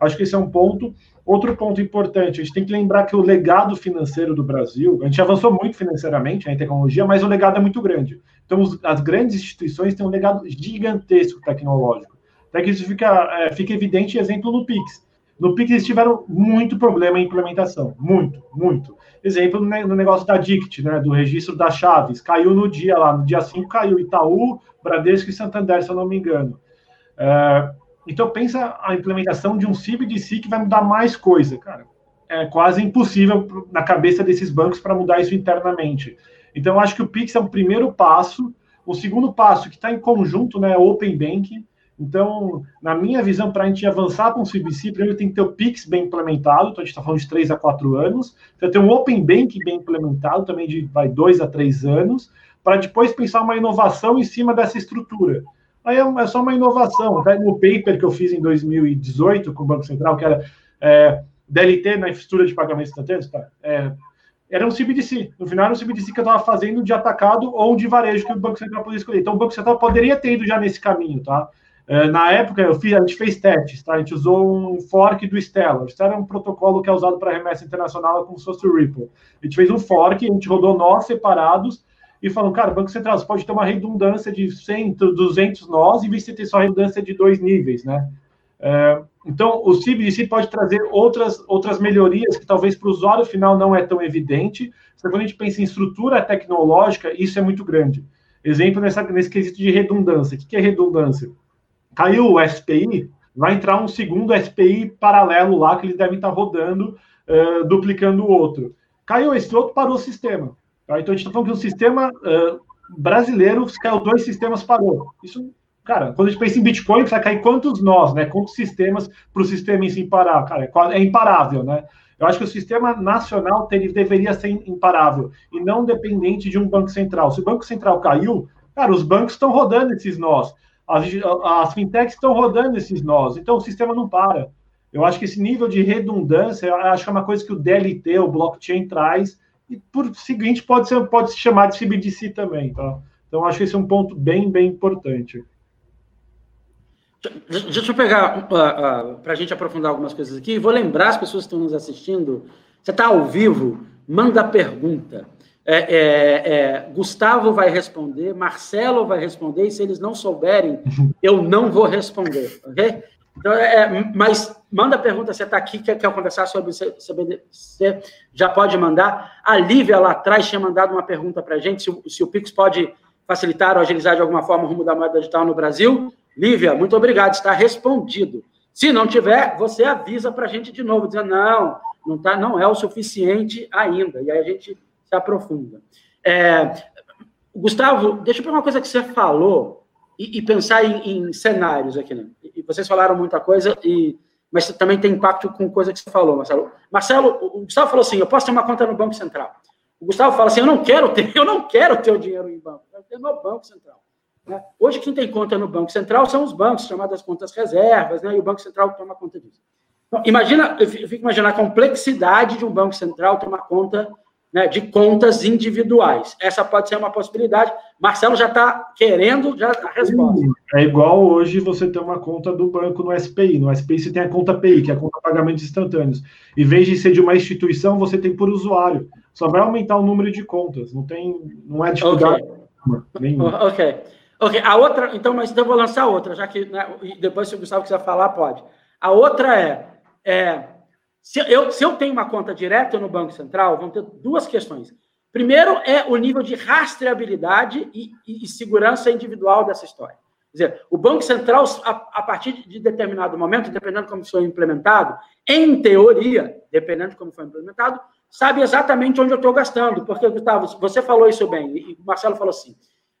Acho que esse é um ponto. Outro ponto importante, a gente tem que lembrar que o legado financeiro do Brasil, a gente avançou muito financeiramente né, em tecnologia, mas o legado é muito grande. Então, as grandes instituições têm um legado gigantesco tecnológico. Até que isso fica, é, fica evidente, exemplo, no Pix. No Pix eles tiveram muito problema em implementação, muito, muito. Exemplo no negócio da DICT, né, do registro das chaves, caiu no dia lá, no dia 5 caiu Itaú, Bradesco e Santander, se eu não me engano. É, então, pensa a implementação de um CBDC que vai mudar mais coisa, cara. É quase impossível na cabeça desses bancos para mudar isso internamente. Então, acho que o Pix é o primeiro passo. O segundo passo, que está em conjunto, né, é Open Banking. Então, na minha visão, para a gente avançar com o CBC, primeiro tem que ter o Pix bem implementado, então a gente está falando de 3 a 4 anos. Então, ter um Open Banking bem implementado, também de vai, 2 a 3 anos, para depois pensar uma inovação em cima dessa estrutura. Aí é, é só uma inovação. No paper que eu fiz em 2018 com o Banco Central, que era é, DLT na infraestrutura de pagamentos instantâneos, tá? É, era um CBDC. No final, era um CBDC que eu estava fazendo de atacado ou de varejo que o Banco Central poderia escolher. Então, o Banco Central poderia ter ido já nesse caminho, tá? É, na época, eu fiz, a gente fez testes, tá? A gente usou um fork do Stellar. O Stellar é um protocolo que é usado para remessa internacional como se fosse o Ripple. A gente fez um fork, a gente rodou nós separados e falam, cara, Banco Central, você pode ter uma redundância de 100, 200 nós, em vez de ter só redundância de dois níveis, né? É, então, o CBDC pode trazer outras, outras melhorias que talvez para o usuário final não é tão evidente. Então, quando a gente pensa em estrutura tecnológica, isso é muito grande. Exemplo nessa, nesse quesito de redundância. O que é redundância? Caiu o SPI, vai entrar um segundo SPI paralelo lá que eles devem estar rodando, uh, duplicando o outro. Caiu esse outro, parou o sistema. Tá? Então a gente está falando que o sistema uh, brasileiro, caiu dois sistemas, parou. Isso, cara, quando a gente pensa em Bitcoin, vai cair quantos nós, né? Quantos sistemas para o sistema em si parar? Cara, é, é imparável, né? Eu acho que o sistema nacional ter, deveria ser imparável e não dependente de um banco central. Se o banco central caiu, cara, os bancos estão rodando esses nós, as, as fintechs estão rodando esses nós, então o sistema não para. Eu acho que esse nível de redundância, acho que é uma coisa que o DLT, o blockchain, traz e por seguinte pode ser pode se chamar de CBDC também, tá? Então acho que esse é um ponto bem bem importante. Deixa eu pegar uh, uh, para a gente aprofundar algumas coisas aqui. Vou lembrar as pessoas que estão nos assistindo. Você está ao vivo? Manda pergunta. É, é, é, Gustavo vai responder, Marcelo vai responder, e se eles não souberem, eu não vou responder, ok? Então, é, é, mas manda pergunta, você está aqui, quer, quer conversar sobre CBDC, já pode mandar. A Lívia lá atrás tinha mandado uma pergunta para a gente, se, se, o Pix pode facilitar ou agilizar de alguma forma o rumo da moeda digital no Brasil. Lívia, muito obrigado, está respondido. Se não tiver, você avisa para a gente de novo, dizendo, não, não, tá, não é o suficiente ainda. E aí a gente se aprofunda. É, Gustavo, deixa eu pegar uma coisa que você falou, e, e pensar em, em, cenários aqui, né? E vocês falaram muita coisa, e, mas também tem impacto com coisa que você falou, Marcelo. Marcelo, o Gustavo falou assim: eu posso ter uma conta no Banco Central. O Gustavo fala assim: eu não quero ter, eu não quero ter o dinheiro em banco, eu quero ter no Banco Central. Né? Hoje, quem tem conta no Banco Central são os bancos, chamadas contas reservas, né? e o Banco Central toma conta disso. Então, imagina, eu fico imaginando a complexidade de um Banco Central tomar conta né, de contas individuais. Essa pode ser uma possibilidade. Marcelo já está querendo já a resposta. É igual hoje você ter uma conta do banco no SPI. No SPI você tem a conta PI, que é a conta de pagamentos instantâneos. Em vez de ser de uma instituição, você tem por usuário. Só vai aumentar o número de contas. Não tem, não é dificuldade. Okay. ok. Ok. A outra, então, mas então eu vou lançar outra, já que né, depois se o Gustavo quiser falar, pode. A outra é, é se eu, se eu tenho uma conta direta no Banco Central, vão ter duas questões. Primeiro é o nível de rastreabilidade e, e, e segurança individual dessa história. Quer dizer, o Banco Central, a, a, partir de determinado momento, dependendo de como foi implementado, em teoria, dependendo de como foi implementado, sabe exatamente onde eu estou gastando. Porque, Gustavo, você falou isso bem, e o Marcelo falou assim: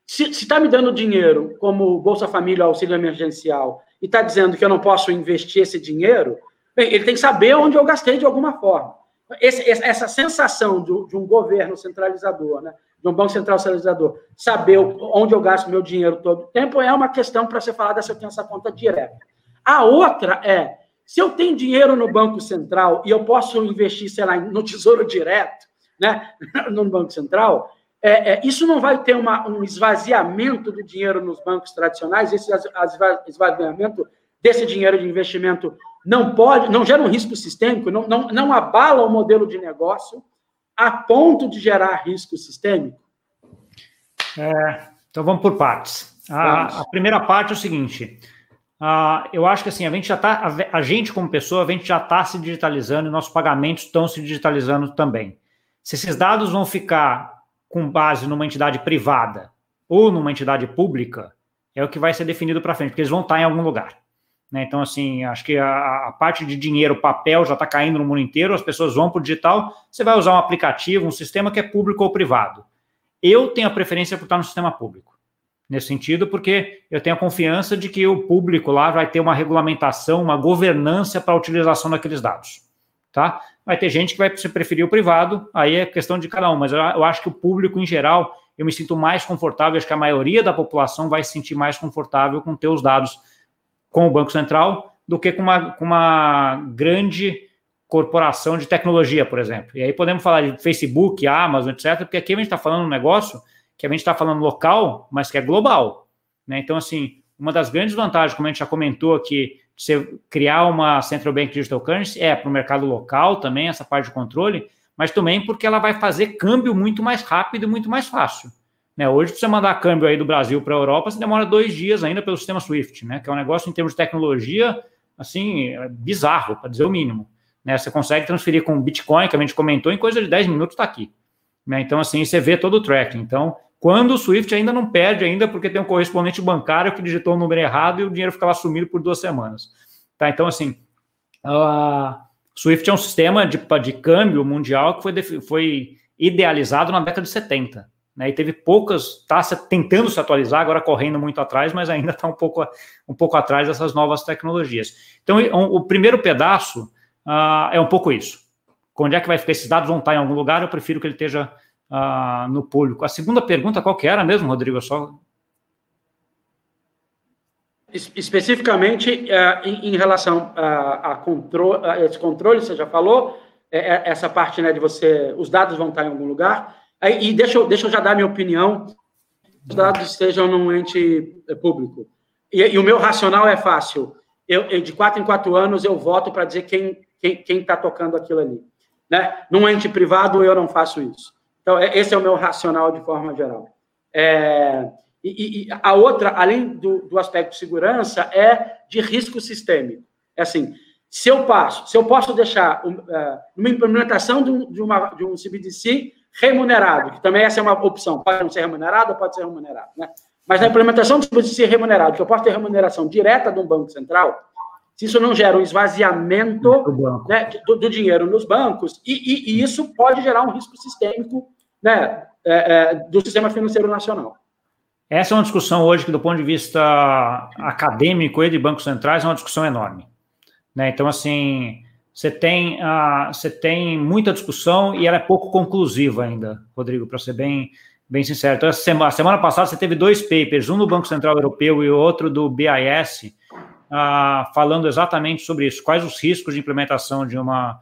se está me dando dinheiro como Bolsa Família, auxílio emergencial, e está dizendo que eu não posso investir esse dinheiro, Bem, ele tem que saber onde eu gastei de alguma forma. Esse, essa sensação de, de, um governo centralizador, né, de um banco central centralizador, saber onde eu gasto meu dinheiro todo o tempo é uma questão para ser falada se eu tenho essa conta direta. A outra é, se eu tenho dinheiro no Banco Central e eu posso investir, sei lá, no Tesouro Direto, né, no Banco Central, é, é, isso não vai ter uma, um esvaziamento do dinheiro nos bancos tradicionais, esse esvaziamento desse dinheiro de investimento não pode, não gera um risco sistêmico, não, não, não abala o modelo de negócio a ponto de gerar risco sistêmico? É, então vamos por partes. A, a, primeira parte é o seguinte: eu acho que assim, a gente já está, a, a, gente como pessoa, a gente já está se digitalizando e nossos pagamentos estão se digitalizando também. Se esses dados vão ficar com base numa entidade privada ou numa entidade pública, é o que vai ser definido para frente, porque eles vão estar em algum lugar. Né? Então, assim, acho que a, a, parte de dinheiro, papel, já está caindo no mundo inteiro, as pessoas vão para o digital, você vai usar um aplicativo, um sistema que é público ou privado. Eu tenho a preferência por estar no sistema público nesse sentido, porque eu tenho a confiança de que o público lá vai ter uma regulamentação, uma governança para a utilização daqueles dados, tá? Vai ter gente que vai preferir o privado, aí é questão de cada um, mas eu, eu acho que o público em geral, eu me sinto mais confortável, acho que a maioria da população vai se sentir mais confortável com ter os dados com o Banco Central do que com uma, com uma grande corporação de tecnologia, por exemplo. E aí podemos falar de Facebook, Amazon, etc., porque aqui a gente está falando um negócio que a gente está falando local, mas que é global. Né? Então, assim, uma das grandes vantagens, como a gente já comentou aqui, de você criar uma Central Bank Digital Currency é para o mercado local também, essa parte de controle, mas também porque ela vai fazer câmbio muito mais rápido e muito mais fácil. Né? Hoje, para você mandar câmbio aí do Brasil para a Europa, você demora dois dias ainda pelo sistema SWIFT, né? que é um negócio em termos de tecnologia, assim, bizarro, para dizer o mínimo. Né? Você consegue transferir com Bitcoin, que a gente comentou, em coisa de 10 minutos está aqui. Né? Então, assim, você vê todo o tracking. Então, quando o Swift ainda não perde ainda, porque tem um correspondente bancário que digitou o número errado e o dinheiro fica lá sumido por duas semanas. Tá? Então, assim, a Swift é um sistema de, de câmbio mundial que foi, foi idealizado na década de 70. Né, e teve poucas, está tentando se atualizar, agora correndo muito atrás, mas ainda está um pouco, um pouco atrás dessas novas tecnologias. Então, o, primeiro pedaço uh, é um pouco isso. Onde é que vai ficar? Esses dados vão estar em algum lugar, eu prefiro que ele esteja ah, no público. A segunda pergunta, qual que era mesmo, Rodrigo? Só... Especificamente uh, em, relação a, a, controle, a esse controle, você já falou, é, é, essa parte né, de você, os dados vão estar em algum lugar. E deixa eu, deixa eu já dar minha opinião, os dados estejam num ente é, público. E, e o meu racional é fácil. Eu, eu, de quatro em quatro anos eu voto para dizer quem quem está tocando aquilo ali. Né? Num ente privado eu não faço isso. Então, é, esse é o meu racional de forma geral. É, e, e, a outra, além do, do, aspecto de segurança, é de risco sistêmico. É assim, se eu passo, se eu posso deixar um, uh, uma implementação de um, de, uma, de um CBDC remunerado, que também essa é uma opção, pode não ser remunerado ou pode ser remunerado, né? Mas na implementação do CBDC remunerado, que eu posso ter remuneração direta de um banco central, se isso não gera um esvaziamento do, né, do, do dinheiro nos bancos, e, e, e, isso pode gerar um risco sistêmico né, é, é, do sistema financeiro nacional. Essa é uma discussão hoje que, do ponto de vista acadêmico e de bancos centrais, é uma discussão enorme. Né? Então, assim, você tem, uh, você tem muita discussão e ela é pouco conclusiva ainda, Rodrigo, para ser bem, bem sincero. Então, semana, semana passada você teve dois papers, um do Banco Central Europeu e outro do BIS, uh, falando exatamente sobre isso. Quais os riscos de implementação de uma.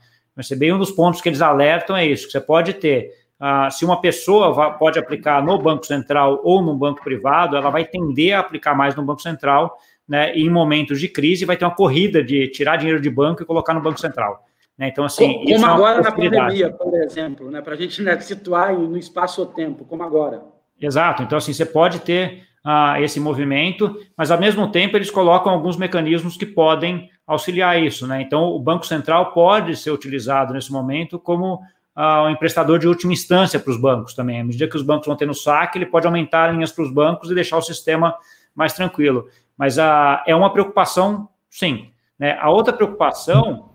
Bem, um dos pontos que eles alertam é isso: que você pode ter ah, se uma pessoa pode aplicar no Banco Central ou no banco privado, ela vai tender a aplicar mais no Banco Central, né? Em momentos de crise vai ter uma corrida de tirar dinheiro de banco e colocar no Banco Central. Né? Então, assim. Como, como é agora na pandemia, por exemplo, né? Para a gente né, situar no espaço-tempo, como agora. Exato. Então, assim, você pode ter ah, esse movimento, mas ao mesmo tempo eles colocam alguns mecanismos que podem auxiliar isso, né? Então, o Banco Central pode ser utilizado nesse momento como uh, um emprestador de última instância para os bancos também. À medida que os bancos vão tendo saque, ele pode aumentar linhas para os bancos e deixar o sistema mais tranquilo. Mas uh, é uma preocupação, sim. Né? A outra preocupação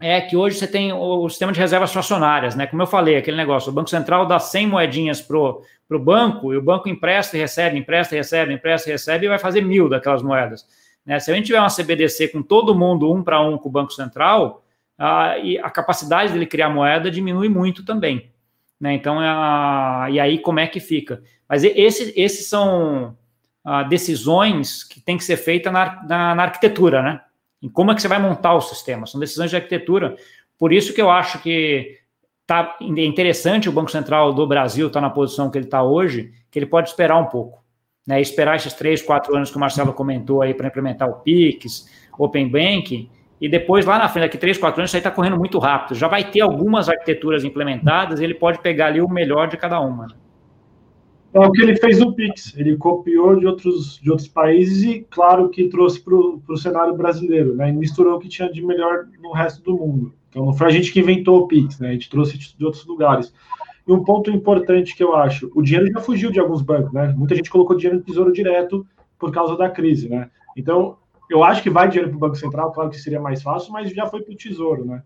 é que hoje você tem o sistema de reservas fracionárias, né? Como eu falei, aquele negócio, o Banco Central dá 100 moedinhas para o banco e o banco empresta e recebe, empresta e recebe, empresta e recebe e vai fazer mil daquelas moedas. Né? Se a gente tiver uma CBDC com todo mundo um para um com o Banco Central, ah, e a capacidade dele criar moeda diminui muito também. Né? Então, ah, e aí como é que fica? Mas esses, esses são ah, decisões que tem que ser feitas na, na, na, arquitetura, né? Em como é que você vai montar o sistema? São decisões de arquitetura. Por isso que eu acho que tá interessante o Banco Central do Brasil estar tá na posição que ele está hoje, que ele pode esperar um pouco. Né, esperar esses três, quatro anos que o Marcelo comentou aí para implementar o PIX, Open Banking, e depois lá na frente, daqui 3, 4 anos, isso aí está correndo muito rápido. Já vai ter algumas arquiteturas implementadas, ele pode pegar ali o melhor de cada uma. É o que ele fez no Pix. Ele copiou de outros, de outros países e, claro, que trouxe para o cenário brasileiro, né? E misturou o que tinha de melhor no resto do mundo. Então, não foi a gente que inventou o Pix, né? A gente trouxe de outros lugares. E um ponto importante que eu acho, o dinheiro já fugiu de alguns bancos, né? Muita gente colocou dinheiro no Tesouro Direto por causa da crise, né? Então, eu acho que vai dinheiro para o Banco Central, claro que seria mais fácil, mas já foi para o Tesouro, né?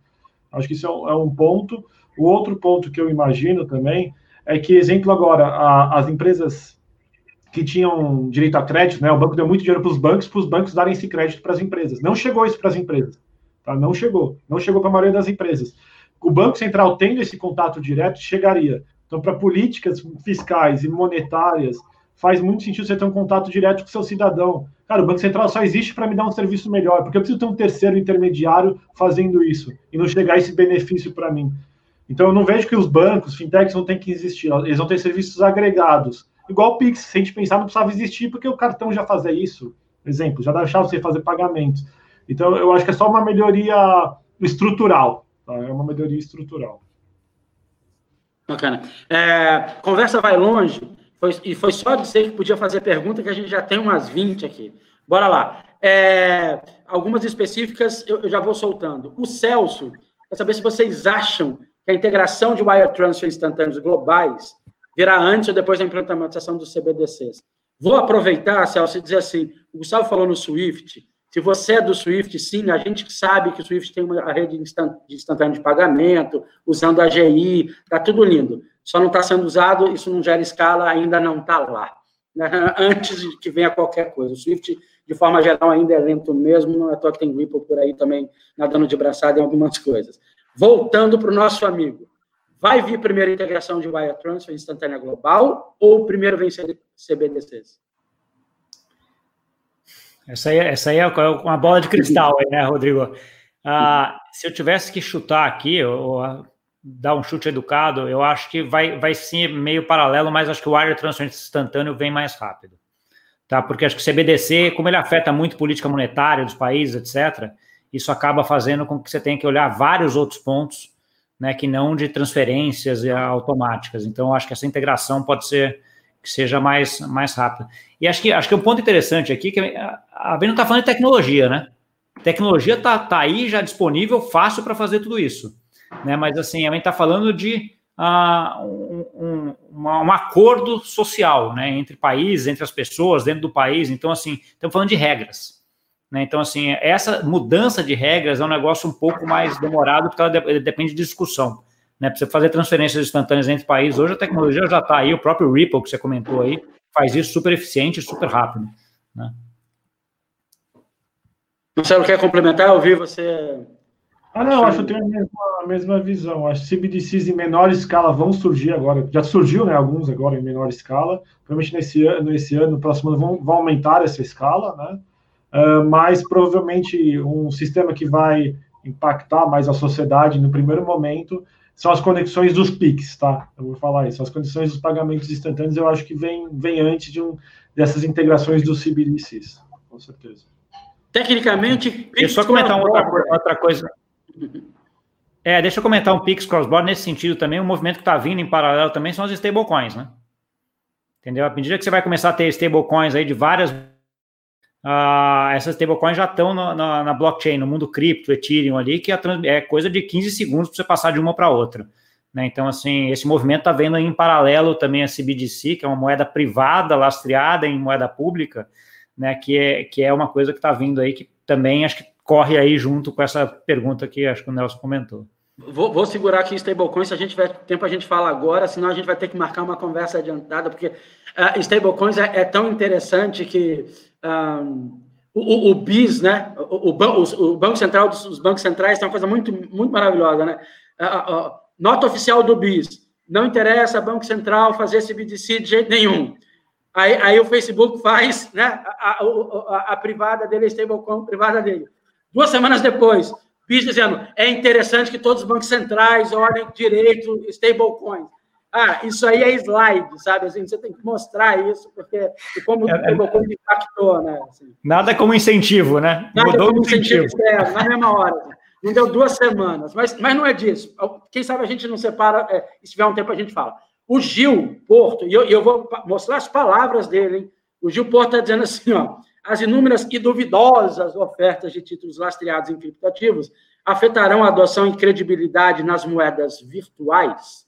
Acho que isso é um, é um ponto. O outro ponto que eu imagino também é que, exemplo agora, a, as empresas que tinham direito a crédito, né? O banco deu muito dinheiro para os bancos, para os bancos darem esse crédito para as empresas. Não chegou isso para as empresas, tá? Não chegou, não chegou para a maioria das empresas. O Banco Central tendo esse contato direto chegaria. Então, para políticas fiscais e monetárias, faz muito sentido você ter um contato direto com o seu cidadão. Cara, o Banco Central só existe para me dar um serviço melhor, porque eu preciso ter um terceiro intermediário fazendo isso e não chegar esse benefício para mim. Então, eu não vejo que os bancos, fintechs, não tem que existir. Eles vão ter serviços agregados. Igual o Pix, se a gente pensar, não precisava existir, porque o cartão já fazia isso. Exemplo, já deixava você fazer pagamentos. Então, eu acho que é só uma melhoria estrutural. Tá? É uma melhoria estrutural. Bacana. É, conversa vai longe, foi, e foi só dizer que podia fazer pergunta, que a gente já tem umas 20 aqui. Bora lá. É, algumas específicas eu, eu já vou soltando. O Celso, quer saber se vocês acham que a integração de wire transfer instantâneos globais virá antes ou depois da implementação dos CBDCs. Vou aproveitar, Celso, e dizer assim: o Gustavo falou no Swift. Se você é do Swift, sim, a gente sabe que o Swift tem uma rede de de pagamento, usando a AGI, está tudo lindo. Só não está sendo usado, isso não gera escala, ainda não está lá. Antes de que venha qualquer coisa. O Swift, de forma geral, ainda é lento mesmo, não é só que tem Ripple por aí também nadando de braçada em algumas coisas. Voltando para o nosso amigo. Vai vir primeiro a integração de wire transfer instantânea global ou primeiro vem CBDCs? Essa aí, é, essa aí é uma bola de cristal, aí, né, Rodrigo? Ah, se eu tivesse que chutar aqui, ou, dar um chute educado, eu acho que vai, vai sim meio paralelo, mas acho que o wire transfer instantâneo vem mais rápido. Tá? Porque acho que o CBDC, como ele afeta muito política monetária dos países, etc., isso acaba fazendo com que você tenha que olhar vários outros pontos, né, que não de transferências automáticas. Então, acho que essa integração pode ser que seja mais, mais rápida. E acho que, acho que um ponto interessante aqui, que a, a não está falando de tecnologia, né? Tecnologia está tá aí já disponível, fácil para fazer tudo isso. Né? Mas assim, a gente está falando de uh, um, um, um, acordo social né? entre países, entre as pessoas, dentro do país. Então, assim, estamos falando de regras. Né? Então, assim, essa mudança de regras é um negócio um pouco mais demorado, porque ela depende de discussão. Né? Para você fazer transferências instantâneas entre países, hoje a tecnologia já está aí, o próprio Ripple que você comentou aí, faz isso super eficiente e super rápido. Né? Marcelo, quer complementar? Eu vi você. Ah, não, acho que eu tenho a mesma, a mesma visão. Acho que CBDCs em menor escala vão surgir agora. Já surgiu, né? Alguns agora em menor escala. Provavelmente nesse ano, nesse ano, no próximo ano, vão, vão aumentar essa escala, né? Uh, mas provavelmente um sistema que vai impactar mais a sociedade no primeiro momento são as conexões dos PIX, tá? Eu vou falar isso. As conexões dos pagamentos instantâneos eu acho que vem, vem antes de um, dessas integrações dos CBDCs, com certeza. Tecnicamente, deixa eu só comentar uma outra, outra coisa. É, deixa eu comentar um Pix cross-border nesse sentido também. Um movimento que está vindo em paralelo também são as stablecoins, né? Entendeu? À medida que você vai começar a ter stablecoins aí de várias Uh, essas stablecoins já estão na, na, na, blockchain, no mundo cripto, Ethereum ali, que é coisa de 15 segundos para você passar de uma para outra. Né? Então, assim, esse movimento está vendo em paralelo também a CBDC, que é uma moeda privada lastreada em moeda pública, né? que, é, que é uma coisa que está vindo aí, que também acho que corre aí junto com essa pergunta que acho que o Nelson comentou. Vou, vou, segurar aqui stablecoin, se a gente tiver tempo a gente fala agora, senão a gente vai ter que marcar uma conversa adiantada, porque uh, stablecoins é, é, tão interessante que um, o, o, BIS, né, o, o, o, Banco Central, os bancos centrais tem uma coisa muito, muito maravilhosa, né, uh, uh, nota oficial do BIS, não interessa Banco Central fazer esse BDC de jeito nenhum. Aí, aí o Facebook faz né, a, a, a, a privada dele, a stablecoin privada dele. Duas semanas depois, BIS dizendo, é interessante que todos os bancos centrais olhem direito stablecoins. Ah, isso aí é slide, sabe? Assim, você tem que mostrar isso, porque como é, como impactou, né? Assim. Nada como incentivo, né? Nada Mudou como incentivo, externo, na mesma hora. Assim. Não deu duas semanas, mas, mas não é disso. Quem sabe a gente não separa, é, se tiver um tempo a gente fala. O Gil Porto, e eu, eu vou mostrar as palavras dele, hein? O Gil Porto está dizendo assim, ó, as inúmeras e duvidosas ofertas de títulos lastreados em criptoativos afetarão a adoção e credibilidade nas moedas virtuais?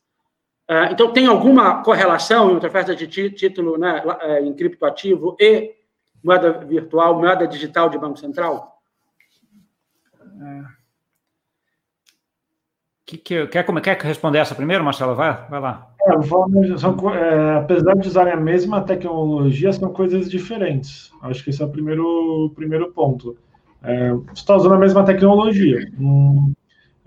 Uh, então, tem alguma correlação entre oferta de título né, é, em criptoativo e moeda virtual, moeda digital de Banco Central? É. Que, que, quer, como, quer responder essa primeiro, Marcelo? Vai, vai lá. É, são, é, apesar de usarem a mesma tecnologia, são coisas diferentes. Acho que esse é o primeiro, primeiro ponto. É, você está usando a mesma tecnologia. Hum,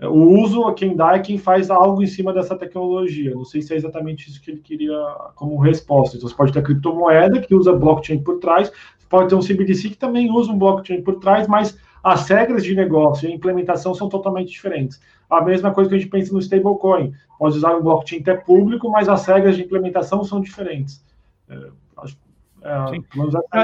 o uso, quem dá é quem faz algo em cima dessa tecnologia. Não sei se é exatamente isso que ele queria como resposta. Então, você pode ter a criptomoeda que usa blockchain por trás, pode ter um CBDC que também usa um blockchain por trás, mas as regras de negócio e a implementação são totalmente diferentes. A mesma coisa que a gente pensa no stablecoin. Pode usar um blockchain até público, mas as regras de implementação são diferentes. É, acho,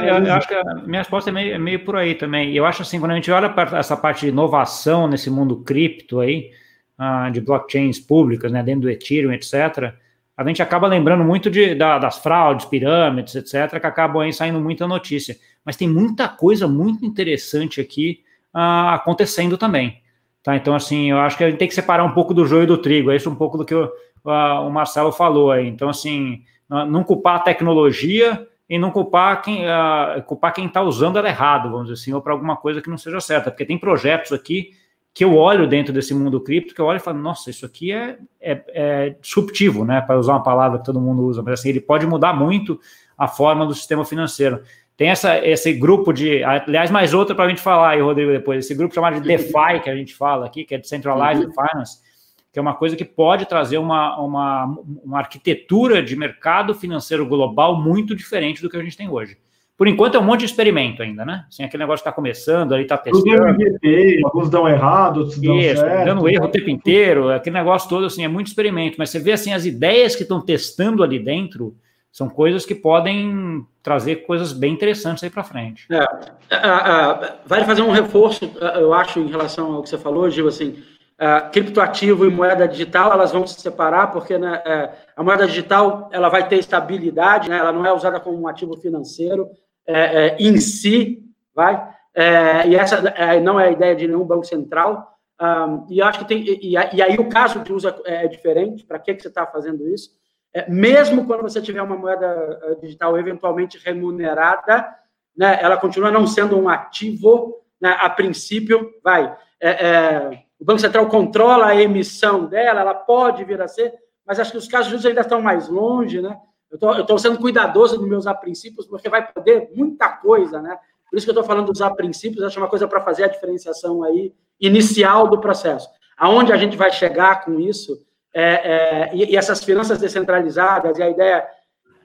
é, eu, eu, acho que a minha resposta é meio, é meio por aí também. Eu acho assim, quando a gente olha para essa parte de inovação nesse mundo cripto aí, uh, de blockchains públicas, né, dentro do Ethereum, etc., a gente acaba lembrando muito de, da, das fraudes, pirâmides, etc., que acabam aí saindo muita notícia. Mas tem muita coisa muito interessante aqui uh, acontecendo também. Tá? Então, assim, eu acho que a gente tem que separar um pouco do joio do trigo. É isso um pouco do que o, uh, o Marcelo falou aí. Então, assim, não culpar a tecnologia e não culpar quem uh, culpar quem está usando ela errado, vamos dizer assim, ou para alguma coisa que não seja certa. Porque tem projetos aqui que eu olho dentro desse mundo cripto, que eu olho e falo, nossa, isso aqui é, é, é disruptivo, né? Para usar uma palavra que todo mundo usa, mas assim, ele pode mudar muito a forma do sistema financeiro. Tem essa, esse grupo de. Aliás, mais outra para a gente falar aí, Rodrigo, depois. Esse grupo chamado de DeFi, que a gente fala aqui, que é Decentralized uhum. Finance, que é uma coisa que pode trazer uma, uma, uma arquitetura de mercado financeiro global muito diferente do que a gente tem hoje. Por enquanto é um monte de experimento ainda, né? Assim, aquele negócio está começando, ali está testando. MVP, alguns dão errado, outros dão Isso, certo. dando erro o tempo inteiro, aquele negócio todo, assim, é muito experimento. Mas você vê, assim, as ideias que estão testando ali dentro, são coisas que podem trazer coisas bem interessantes aí para frente. É, vale fazer um reforço, eu acho, em relação ao que você falou, Gil, assim, criptoativo e moeda digital, elas vão se separar, porque né, é, a moeda digital ela vai ter estabilidade, né, ela não é usada como um ativo financeiro é, é, em si, vai, é, e essa é, não é a ideia de nenhum banco central, um, e acho que tem, e, e, aí o caso de uso é diferente, para que, que você está fazendo isso? É, mesmo quando você tiver uma moeda eh, digital eventualmente remunerada, né, ela continua não sendo um ativo, né, a princípio, vai. É, é, o Banco Central controla a emissão dela, ela pode vir a ser, mas acho que os casos uso ainda estão mais longe, né? Eu estou sendo cuidadoso nos meus princípios, porque vai poder muita coisa, né? Por isso que eu estou falando dos princípios, acho uma coisa para fazer a diferenciação aí inicial do processo. Aonde a gente vai chegar com isso, é, é, e, e, essas finanças descentralizadas, e a ideia.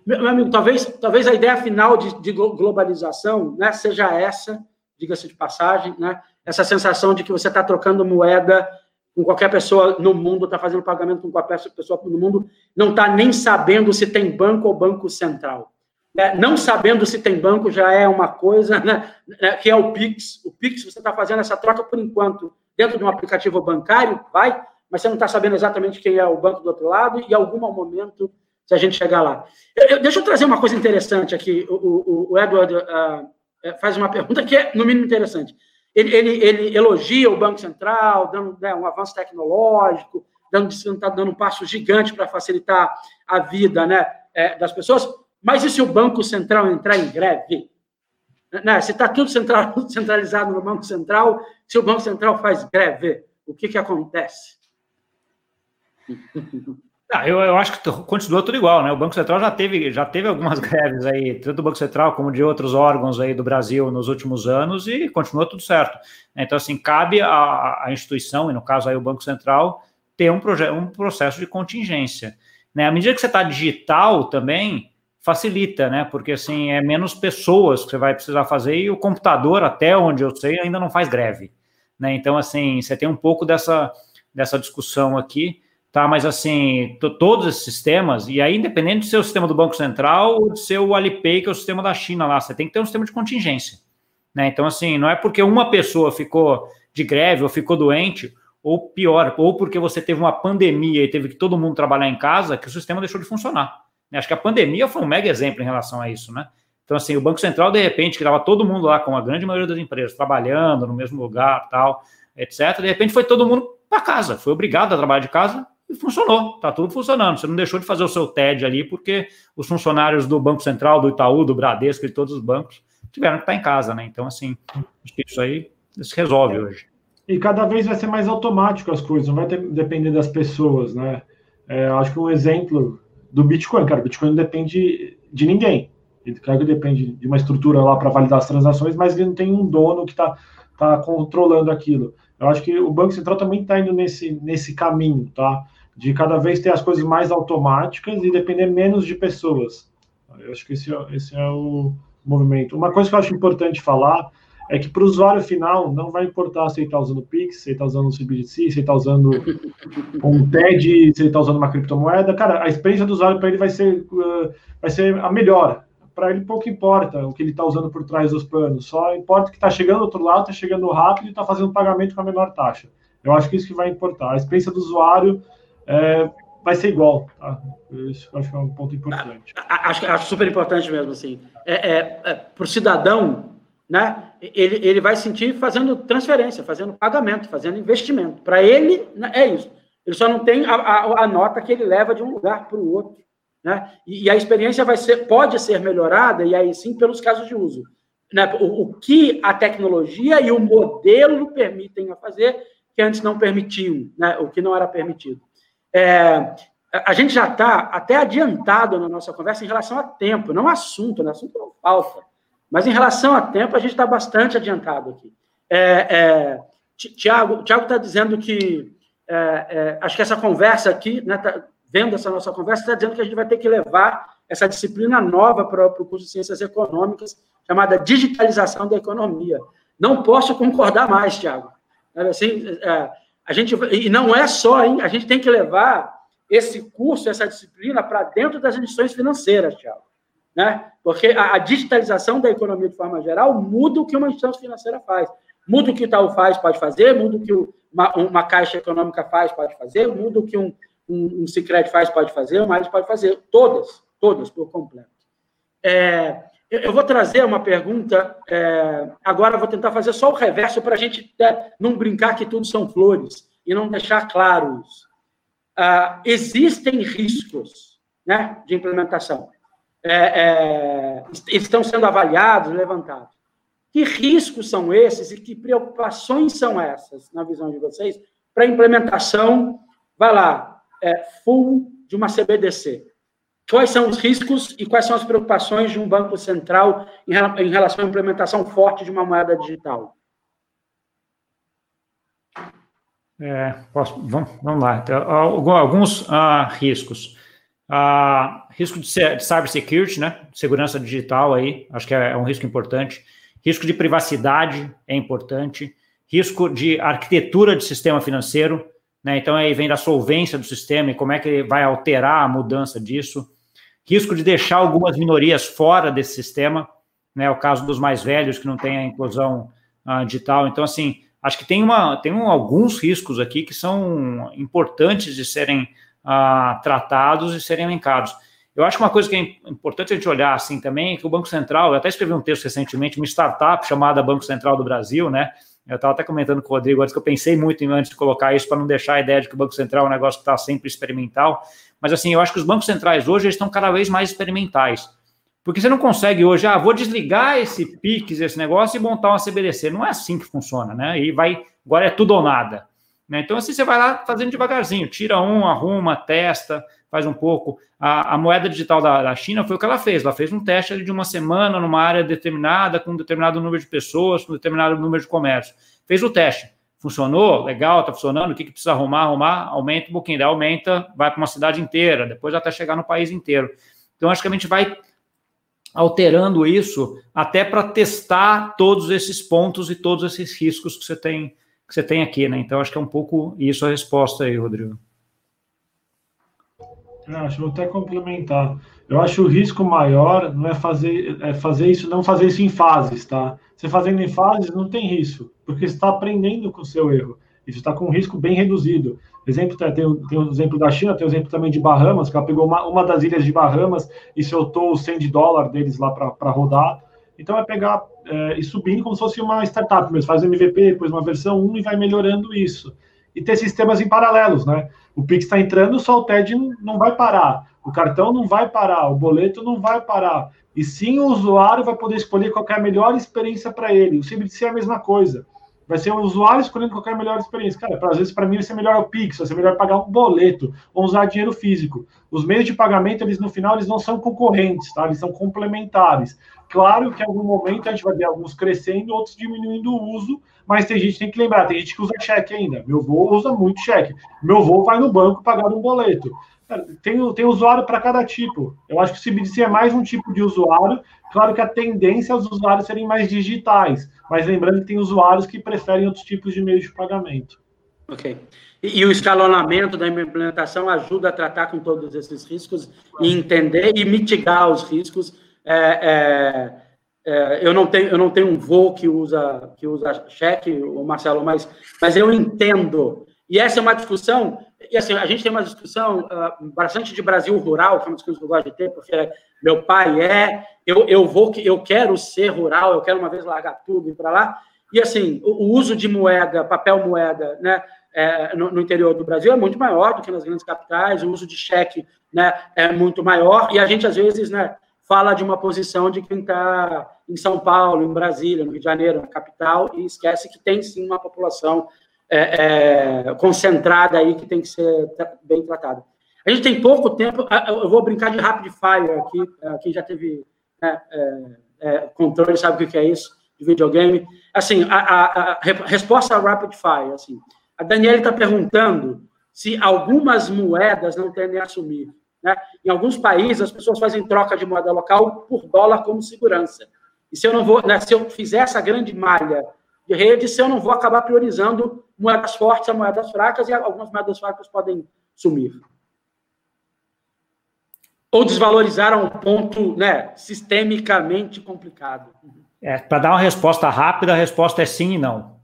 Meu amigo, talvez, talvez a ideia final de, de globalização né, seja essa, diga-se de passagem, né, essa sensação de que você está trocando moeda com qualquer pessoa no mundo, está fazendo pagamento com qualquer pessoa no mundo, não está nem sabendo se tem banco ou banco central. É, não sabendo se tem banco já é uma coisa, né, né que é o Pix. O Pix, você está fazendo essa troca por enquanto dentro de um aplicativo bancário, vai, mas você não está sabendo exatamente quem é o banco do outro lado, e em algum momento, se a gente chegar lá. Eu, eu, deixa eu trazer uma coisa interessante aqui. O, o, o Edward uh, faz uma pergunta que é, no mínimo, interessante. Ele, ele, ele elogia o Banco Central, dando né, um avanço tecnológico, dando, está dando um passo gigante para facilitar a vida né, é, das pessoas, mas e se o Banco Central entrar em greve? Né, se está tudo central, centralizado no Banco Central, se o Banco Central faz greve, o que, que acontece? Ah, eu, eu, acho que continua tudo igual, né? O Banco Central já teve, já teve algumas greves aí, tanto do Banco Central como de outros órgãos aí do Brasil nos últimos anos, e continua tudo certo. Então, assim, cabe à, instituição, e no caso aí o Banco Central, ter um, um processo de contingência. Né? À medida que você está digital também, facilita, né? Porque assim, é menos pessoas que você vai precisar fazer, e o computador, até onde eu sei, ainda não faz greve. Né? Então, assim, você tem um pouco dessa, dessa discussão aqui tá? Mas assim, todos esses sistemas, e aí, independente do seu sistema do Banco Central ou do seu Alipay, que é o sistema da China lá, você tem que ter um sistema de contingência. Né? Então, assim, não é porque uma pessoa ficou de greve ou ficou doente, ou pior, ou porque você teve uma pandemia e teve que todo mundo trabalhar em casa, que o sistema deixou de funcionar. Acho que a pandemia foi um mega exemplo em relação a isso, né? Então, assim, o Banco Central, de repente, que estava todo mundo lá, com a grande maioria das empresas, trabalhando no mesmo lugar, tal, etc., de repente foi todo mundo para casa, foi obrigado a trabalhar de casa e funcionou, está tudo funcionando. Você não deixou de fazer o seu TED ali, porque os funcionários do Banco Central, do Itaú, do Bradesco e todos os bancos tiveram que estar em casa, né? Então, assim, acho que isso aí se resolve hoje. E cada vez vai ser mais automático as coisas, não vai ter, depender das pessoas, né? É, acho que um exemplo do Bitcoin, cara, o Bitcoin não depende de ninguém. Ele, claro que depende de uma estrutura lá para validar as transações, mas ele não tem um dono que está tá controlando aquilo. Eu acho que o Banco Central também está indo nesse, nesse caminho, tá? De cada vez ter as coisas mais automáticas e depender menos de pessoas. Eu acho que esse é, esse é o movimento. Uma coisa que eu acho importante falar é que para o usuário final não vai importar se ele está usando Pix, se ele está usando o CBDC, se ele está usando um TED, se ele está usando uma criptomoeda. Cara, a experiência do usuário para ele vai ser, uh, vai ser a melhor. Para ele pouco importa o que ele está usando por trás dos panos, só importa que está chegando do outro lado, está chegando rápido e está fazendo pagamento com a menor taxa. Eu acho que isso que vai importar. A experiência do usuário é, vai ser igual. Tá? Isso acho que é um ponto importante. Acho, acho super importante mesmo, assim. É, é, é para o cidadão, né, ele, ele vai sentir fazendo transferência, fazendo pagamento, fazendo investimento. Para ele, né, é isso. Ele só não tem a, a, a, nota que ele leva de um lugar para o outro. Né? E, e, a experiência vai ser, pode ser melhorada, e aí sim, pelos casos de uso. Né? O, o que a tecnologia e o modelo permitem a fazer, que antes não permitiam, né? o que não era permitido. É, a gente já está até adiantado na nossa conversa em relação a tempo, não assunto, né? assunto não falta. Mas em relação a tempo, a gente está bastante adiantado aqui. É, é, Tiago está dizendo que é, é, acho que essa conversa aqui, né, tá, vendo essa nossa conversa, está dizendo que a gente vai ter que levar essa disciplina nova para o curso de Ciências Econômicas, chamada digitalização da economia. Não posso concordar mais, Tiago. Assim, é, a gente, e não é só, hein, a gente tem que levar esse curso, essa disciplina, para dentro das instituições financeiras, Tiago né? Porque a, a, digitalização da economia de forma geral muda o que uma instituição financeira faz. Muda o que o Itaú faz, pode fazer, muda o que uma, uma caixa econômica faz, pode fazer, muda o que um, um, um faz, pode fazer, o mais pode fazer. Todas, todas, por completo. É, eu vou trazer uma pergunta, é, agora vou tentar fazer só o reverso para a gente é, não brincar que tudo são flores e não deixar claro isso. Ah, existem riscos né, de implementação é, é, estão sendo avaliados, levantados. Que riscos são esses e que preocupações são essas, na visão de vocês, para a implementação, vai lá, é, full de uma CBDC? Quais são os riscos e quais são as preocupações de um banco central em relação à implementação forte de uma moeda digital? É, posso, vamos, vamos lá. Então, alguns ah, riscos. Ah, risco de, de cybersecurity, né? Segurança digital aí, acho que é, é um risco importante. Risco de privacidade é importante. Risco de arquitetura de sistema financeiro, né? Então aí vem da solvência do sistema e como é que ele vai alterar a mudança disso. Risco de deixar algumas minorias fora desse sistema, né? O caso dos mais velhos que não tem a inclusão ah, digital. Então, assim, acho que tem, uma, tem um, alguns riscos aqui que são importantes de serem ah, tratados e serem elencados. Eu acho que uma coisa que é importante a gente olhar assim também é que o Banco Central, eu até escrevi um texto recentemente, uma startup chamada Banco Central do Brasil, né? Eu estava até comentando com o Rodrigo antes que eu pensei muito antes de colocar isso para não deixar a ideia de que o Banco Central é um negócio que está sempre experimental. Mas assim, eu acho que os bancos centrais hoje estão cada vez mais experimentais. Porque você não consegue hoje, ah, vou desligar esse PIX, esse negócio e montar uma CBDC. Não é assim que funciona, né? E vai, agora é tudo ou nada. Né? Então, assim, você vai lá fazendo devagarzinho, tira um, arruma, testa, faz um pouco. A, a moeda digital da, da, China foi o que ela fez. Ela fez um teste de uma semana numa área determinada, com um determinado número de pessoas, com um determinado número de comércio. Fez o teste. Funcionou? Legal, está funcionando. O que, que precisa arrumar? Arrumar, aumenta um pouquinho, daí aumenta, vai para uma cidade inteira, depois até chegar no país inteiro. Então, acho que a gente vai alterando isso até para testar todos esses pontos e todos esses riscos que você tem que você tem aqui, né? Então, acho que é um pouco isso a resposta aí, Rodrigo. Acho, vou até complementar. Eu acho o risco maior não é fazer, é fazer isso, não fazer isso em fases, tá? Você fazendo em fases não tem risco, porque está aprendendo com o seu erro. Isso está com um risco bem reduzido. Exemplo, tem, tem o exemplo da China, tem o exemplo também de Bahamas, que ela pegou uma, uma das ilhas de Bahamas e soltou os 100 de dólar deles lá para rodar. Então, é pegar é, e subindo como se fosse uma startup mesmo, faz MVP, depois uma versão 1 e vai melhorando isso. E ter sistemas em paralelos, né? O Pix está entrando, só o TED não vai parar. O cartão não vai parar, o boleto não vai parar. E sim o usuário vai poder escolher qual é melhor experiência para ele. O CBDC é a mesma coisa. Vai ser o usuário escolhendo qual é melhor experiência. Cara, pra, às vezes para mim vai ser melhor o Pix, vai ser melhor pagar um boleto ou usar dinheiro físico. Os meios de pagamento, eles no final, eles não são concorrentes, tá? Eles são complementares. Claro que em algum momento a gente vai ver alguns crescendo, outros diminuindo o uso, mas tem gente que tem que lembrar, tem gente que usa cheque ainda. Meu avô usa muito cheque. Meu avô vai no banco pagar um boleto. Tem, tem usuário para cada tipo. Eu acho que o CBDC é mais um tipo de usuário. Claro que a tendência é os usuários serem mais digitais, mas lembrando que tem usuários que preferem outros tipos de meios de pagamento. Ok. E, e o escalonamento da implementação ajuda a tratar com todos esses riscos e entender e mitigar os riscos. É, é, é, eu não tenho eu não tenho um voo que usa que usa cheque, o Marcelo, mas mas eu entendo. E essa é uma discussão e assim, a gente tem uma discussão uh, bastante de Brasil rural, que é uma discussão que eu gosto de ter, porque meu pai é, eu, eu vou, eu quero ser rural, eu quero uma vez largar tudo e para lá. E assim, o, o, uso de moeda, papel moeda, né, é, no, no, interior do Brasil é muito maior do que nas grandes capitais, o uso de cheque, né, é muito maior, e a gente às vezes, né, fala de uma posição de quem está em São Paulo, em Brasília, no Rio de Janeiro, na capital, e esquece que tem sim uma população é, é, concentrada aí que tem que ser bem tratada. A gente tem pouco tempo, eu vou brincar de rapid fire aqui, é, quem já teve né, é, é, controle sabe o que é isso, de videogame. Assim, a, a, a resposta rapid fire, assim, a Daniela está perguntando se algumas moedas não tendem a assumir. Né? Em alguns países, as pessoas fazem troca de moeda local por dólar como segurança. E se eu não vou, né, se eu fizer essa grande malha de rede se eu não vou acabar priorizando moedas fortes a moedas fracas e algumas moedas fracas podem sumir. Ou desvalorizar a um ponto né, sistemicamente complicado. É, Para dar uma resposta rápida, a resposta é sim e não.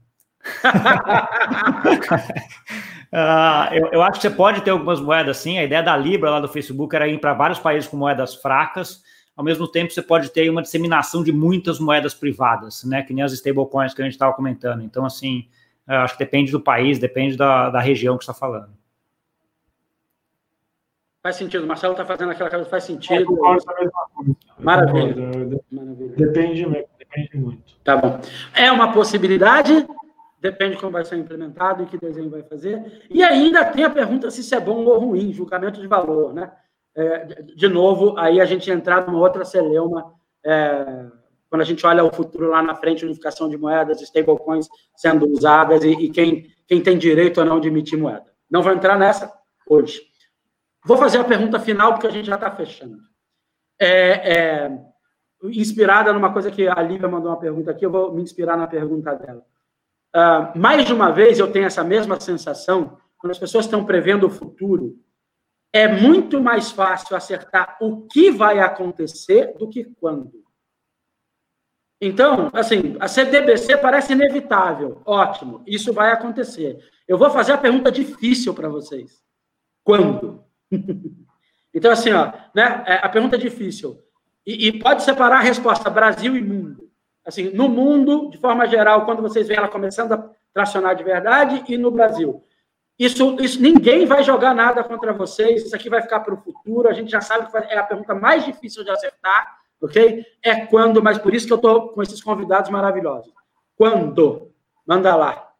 uh, eu, eu, acho que você pode ter algumas moedas sim. A ideia da Libra lá do Facebook era ir para vários países com moedas fracas ao mesmo tempo você pode ter uma disseminação de muitas moedas privadas, né? Que nem as stablecoins que a gente estava comentando. Então, assim, acho que depende do país, depende da, da região que está falando. Faz sentido. O Marcelo está fazendo aquela coisa, faz sentido. Maravilha. Maravilha. Depende, depende muito. Tá bom. É uma possibilidade, depende de como vai ser implementado e que desenho vai fazer. E ainda tem a pergunta se isso é bom ou ruim, julgamento de valor, né? É, de novo, aí a gente entrar numa outra celeuma, é, quando a gente olha o futuro lá na frente, unificação de moedas, stablecoins sendo usadas e, e, quem, quem tem direito ou não de emitir moeda. Não vou entrar nessa hoje. Vou fazer a pergunta final, porque a gente já está fechando. É, é, inspirada numa coisa que a Lívia mandou uma pergunta aqui, eu vou me inspirar na pergunta dela. Uh, mais de uma vez eu tenho essa mesma sensação, quando as pessoas estão prevendo o futuro, é muito mais fácil acertar o que vai acontecer do que quando. Então, assim, a CDBC parece inevitável. Ótimo, isso vai acontecer. Eu vou fazer a pergunta difícil para vocês. Quando? então, assim, ó, né, é, a pergunta é difícil. E, e, pode separar a resposta Brasil e mundo. Assim, no mundo, de forma geral, quando vocês veem ela começando a tracionar de verdade, e no Brasil. Isso, isso ninguém vai jogar nada contra vocês. Isso aqui vai ficar para o futuro. A gente já sabe que é a pergunta mais difícil de acertar, ok? É quando, mas por isso que eu estou com esses convidados maravilhosos. Quando? Manda lá.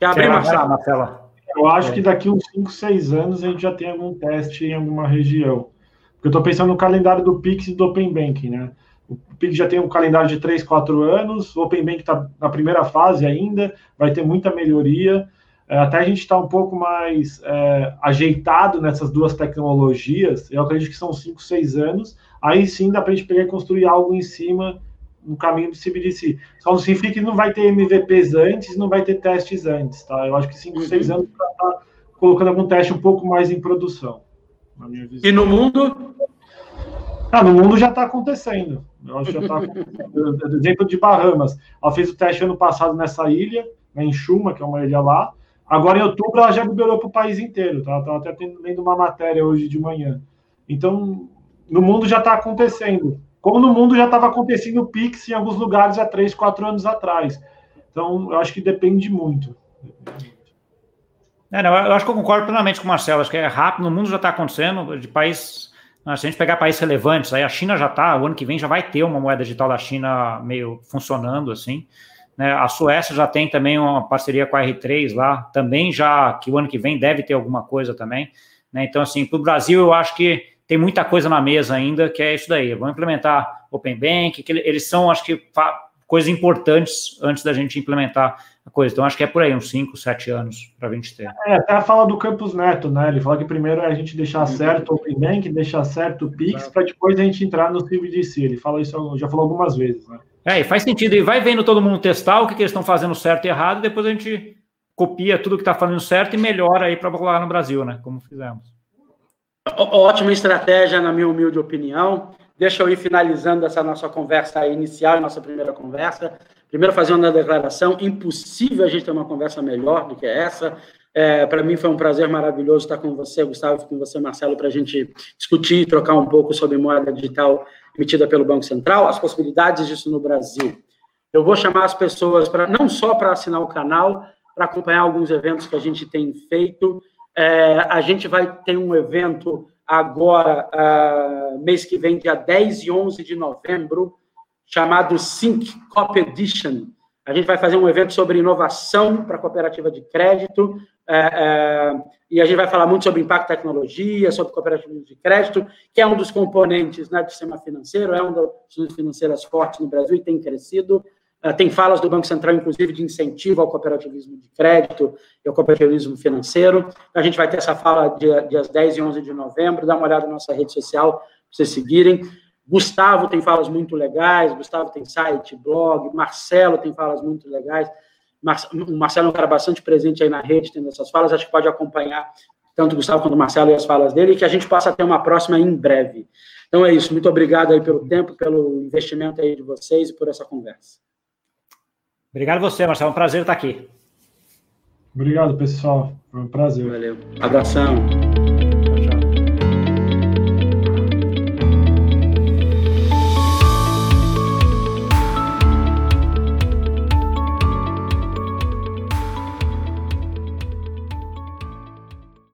Quer abrir, Marcelo? Eu acho que daqui uns 5, 6 anos a gente já tem algum teste em alguma região. Porque eu estou pensando no calendário do Pix e do Open Banking, né? O Pix já tem um calendário de 3, 4 anos, o Open Bank está na primeira fase ainda, vai ter muita melhoria. É, até a gente está um pouco mais é, ajeitado nessas duas tecnologias, eu acredito que são 5, 6 anos, aí sim dá para a gente pegar e construir algo em cima no caminho do CBDC. Só não significa que não vai ter MVPs antes, não vai ter testes antes, tá? Eu acho que 5, 6 uhum. anos para estar tá colocando algum teste um pouco mais em produção. E no mundo? Ah, no mundo já está acontecendo. Eu acho que já está. exemplo de Bahamas. Ela fez o teste ano passado nessa ilha, né, em Chuma, que é uma ilha lá. Agora, em outubro, ela já liberou para o país inteiro. Tá? Estava até lendo uma matéria hoje de manhã. Então, no mundo já está acontecendo. Como no mundo já estava acontecendo o Pix em alguns lugares há três, quatro anos atrás. Então, eu acho que depende muito. É, não, eu acho que eu concordo plenamente com o Marcelo. Acho que é rápido, no mundo já está acontecendo. De país, se a gente pegar países relevantes, aí a China já está, o ano que vem já vai ter uma moeda digital da China meio funcionando assim. Né? A Suécia já tem também uma parceria com a R3 lá, também já que o ano que vem deve ter alguma coisa também. Né? Então, assim, para o Brasil, eu acho que tem muita coisa na mesa ainda, que é isso daí. Vamos implementar Open Bank, que eles são, acho que, coisas importantes antes da gente implementar a coisa. Então, acho que é por aí, uns 5, 7 anos para a gente ter. É, até fala do Campus Neto, né? Ele fala que primeiro é a gente deixar certo o Open Bank, deixar certo o Pix, para depois a gente entrar no CBDC. Ele fala isso, já falou algumas vezes, né? É, e faz sentido. E vai vendo todo mundo testar o que, que eles estão fazendo certo e errado, e depois a gente copia tudo que está fazendo certo e melhora aí para rolar no Brasil, né? Como fizemos. Ótima estratégia, na minha humilde opinião. Deixa eu ir finalizando essa nossa conversa inicial, nossa primeira conversa. Primeiro, fazendo uma declaração: impossível a gente ter uma conversa melhor do que essa. É, para mim foi um prazer maravilhoso estar com você, Gustavo, com você, Marcelo, para a gente discutir e trocar um pouco sobre moeda digital emitida pelo Banco Central, as possibilidades disso no Brasil. Eu vou chamar as pessoas para não só para assinar o canal, para acompanhar alguns eventos que a gente tem feito. É, a gente vai ter um evento agora, uh, mês que vem, dia 10 e 11 de novembro, chamado Sync Cop Edition. A gente vai fazer um evento sobre inovação para cooperativa de crédito, é, é, e a gente vai falar muito sobre impacto tecnologia, sobre cooperativas de crédito, que é um dos componentes né, do sistema financeiro, é das instituições financeiras fortes no Brasil e tem crescido. É, tem falas do Banco Central, inclusive, de incentivo ao cooperativismo de crédito e ao cooperativismo financeiro. A gente vai ter essa fala dia, dias 10 e 11 de novembro. Dá uma olhada na nossa rede social para vocês seguirem. Gustavo tem falas muito legais, Gustavo tem site, blog, Marcelo tem falas muito legais. O Marcelo é um cara bastante presente aí na rede, tendo essas falas, acho que pode acompanhar tanto o Gustavo quanto o Marcelo e as falas dele, e que a gente possa ter uma próxima em breve. Então é isso, muito obrigado aí pelo tempo, pelo investimento aí de vocês e por essa conversa. Obrigado a você, Marcelo, é um prazer estar aqui. Obrigado, pessoal, foi um prazer. Valeu, abração.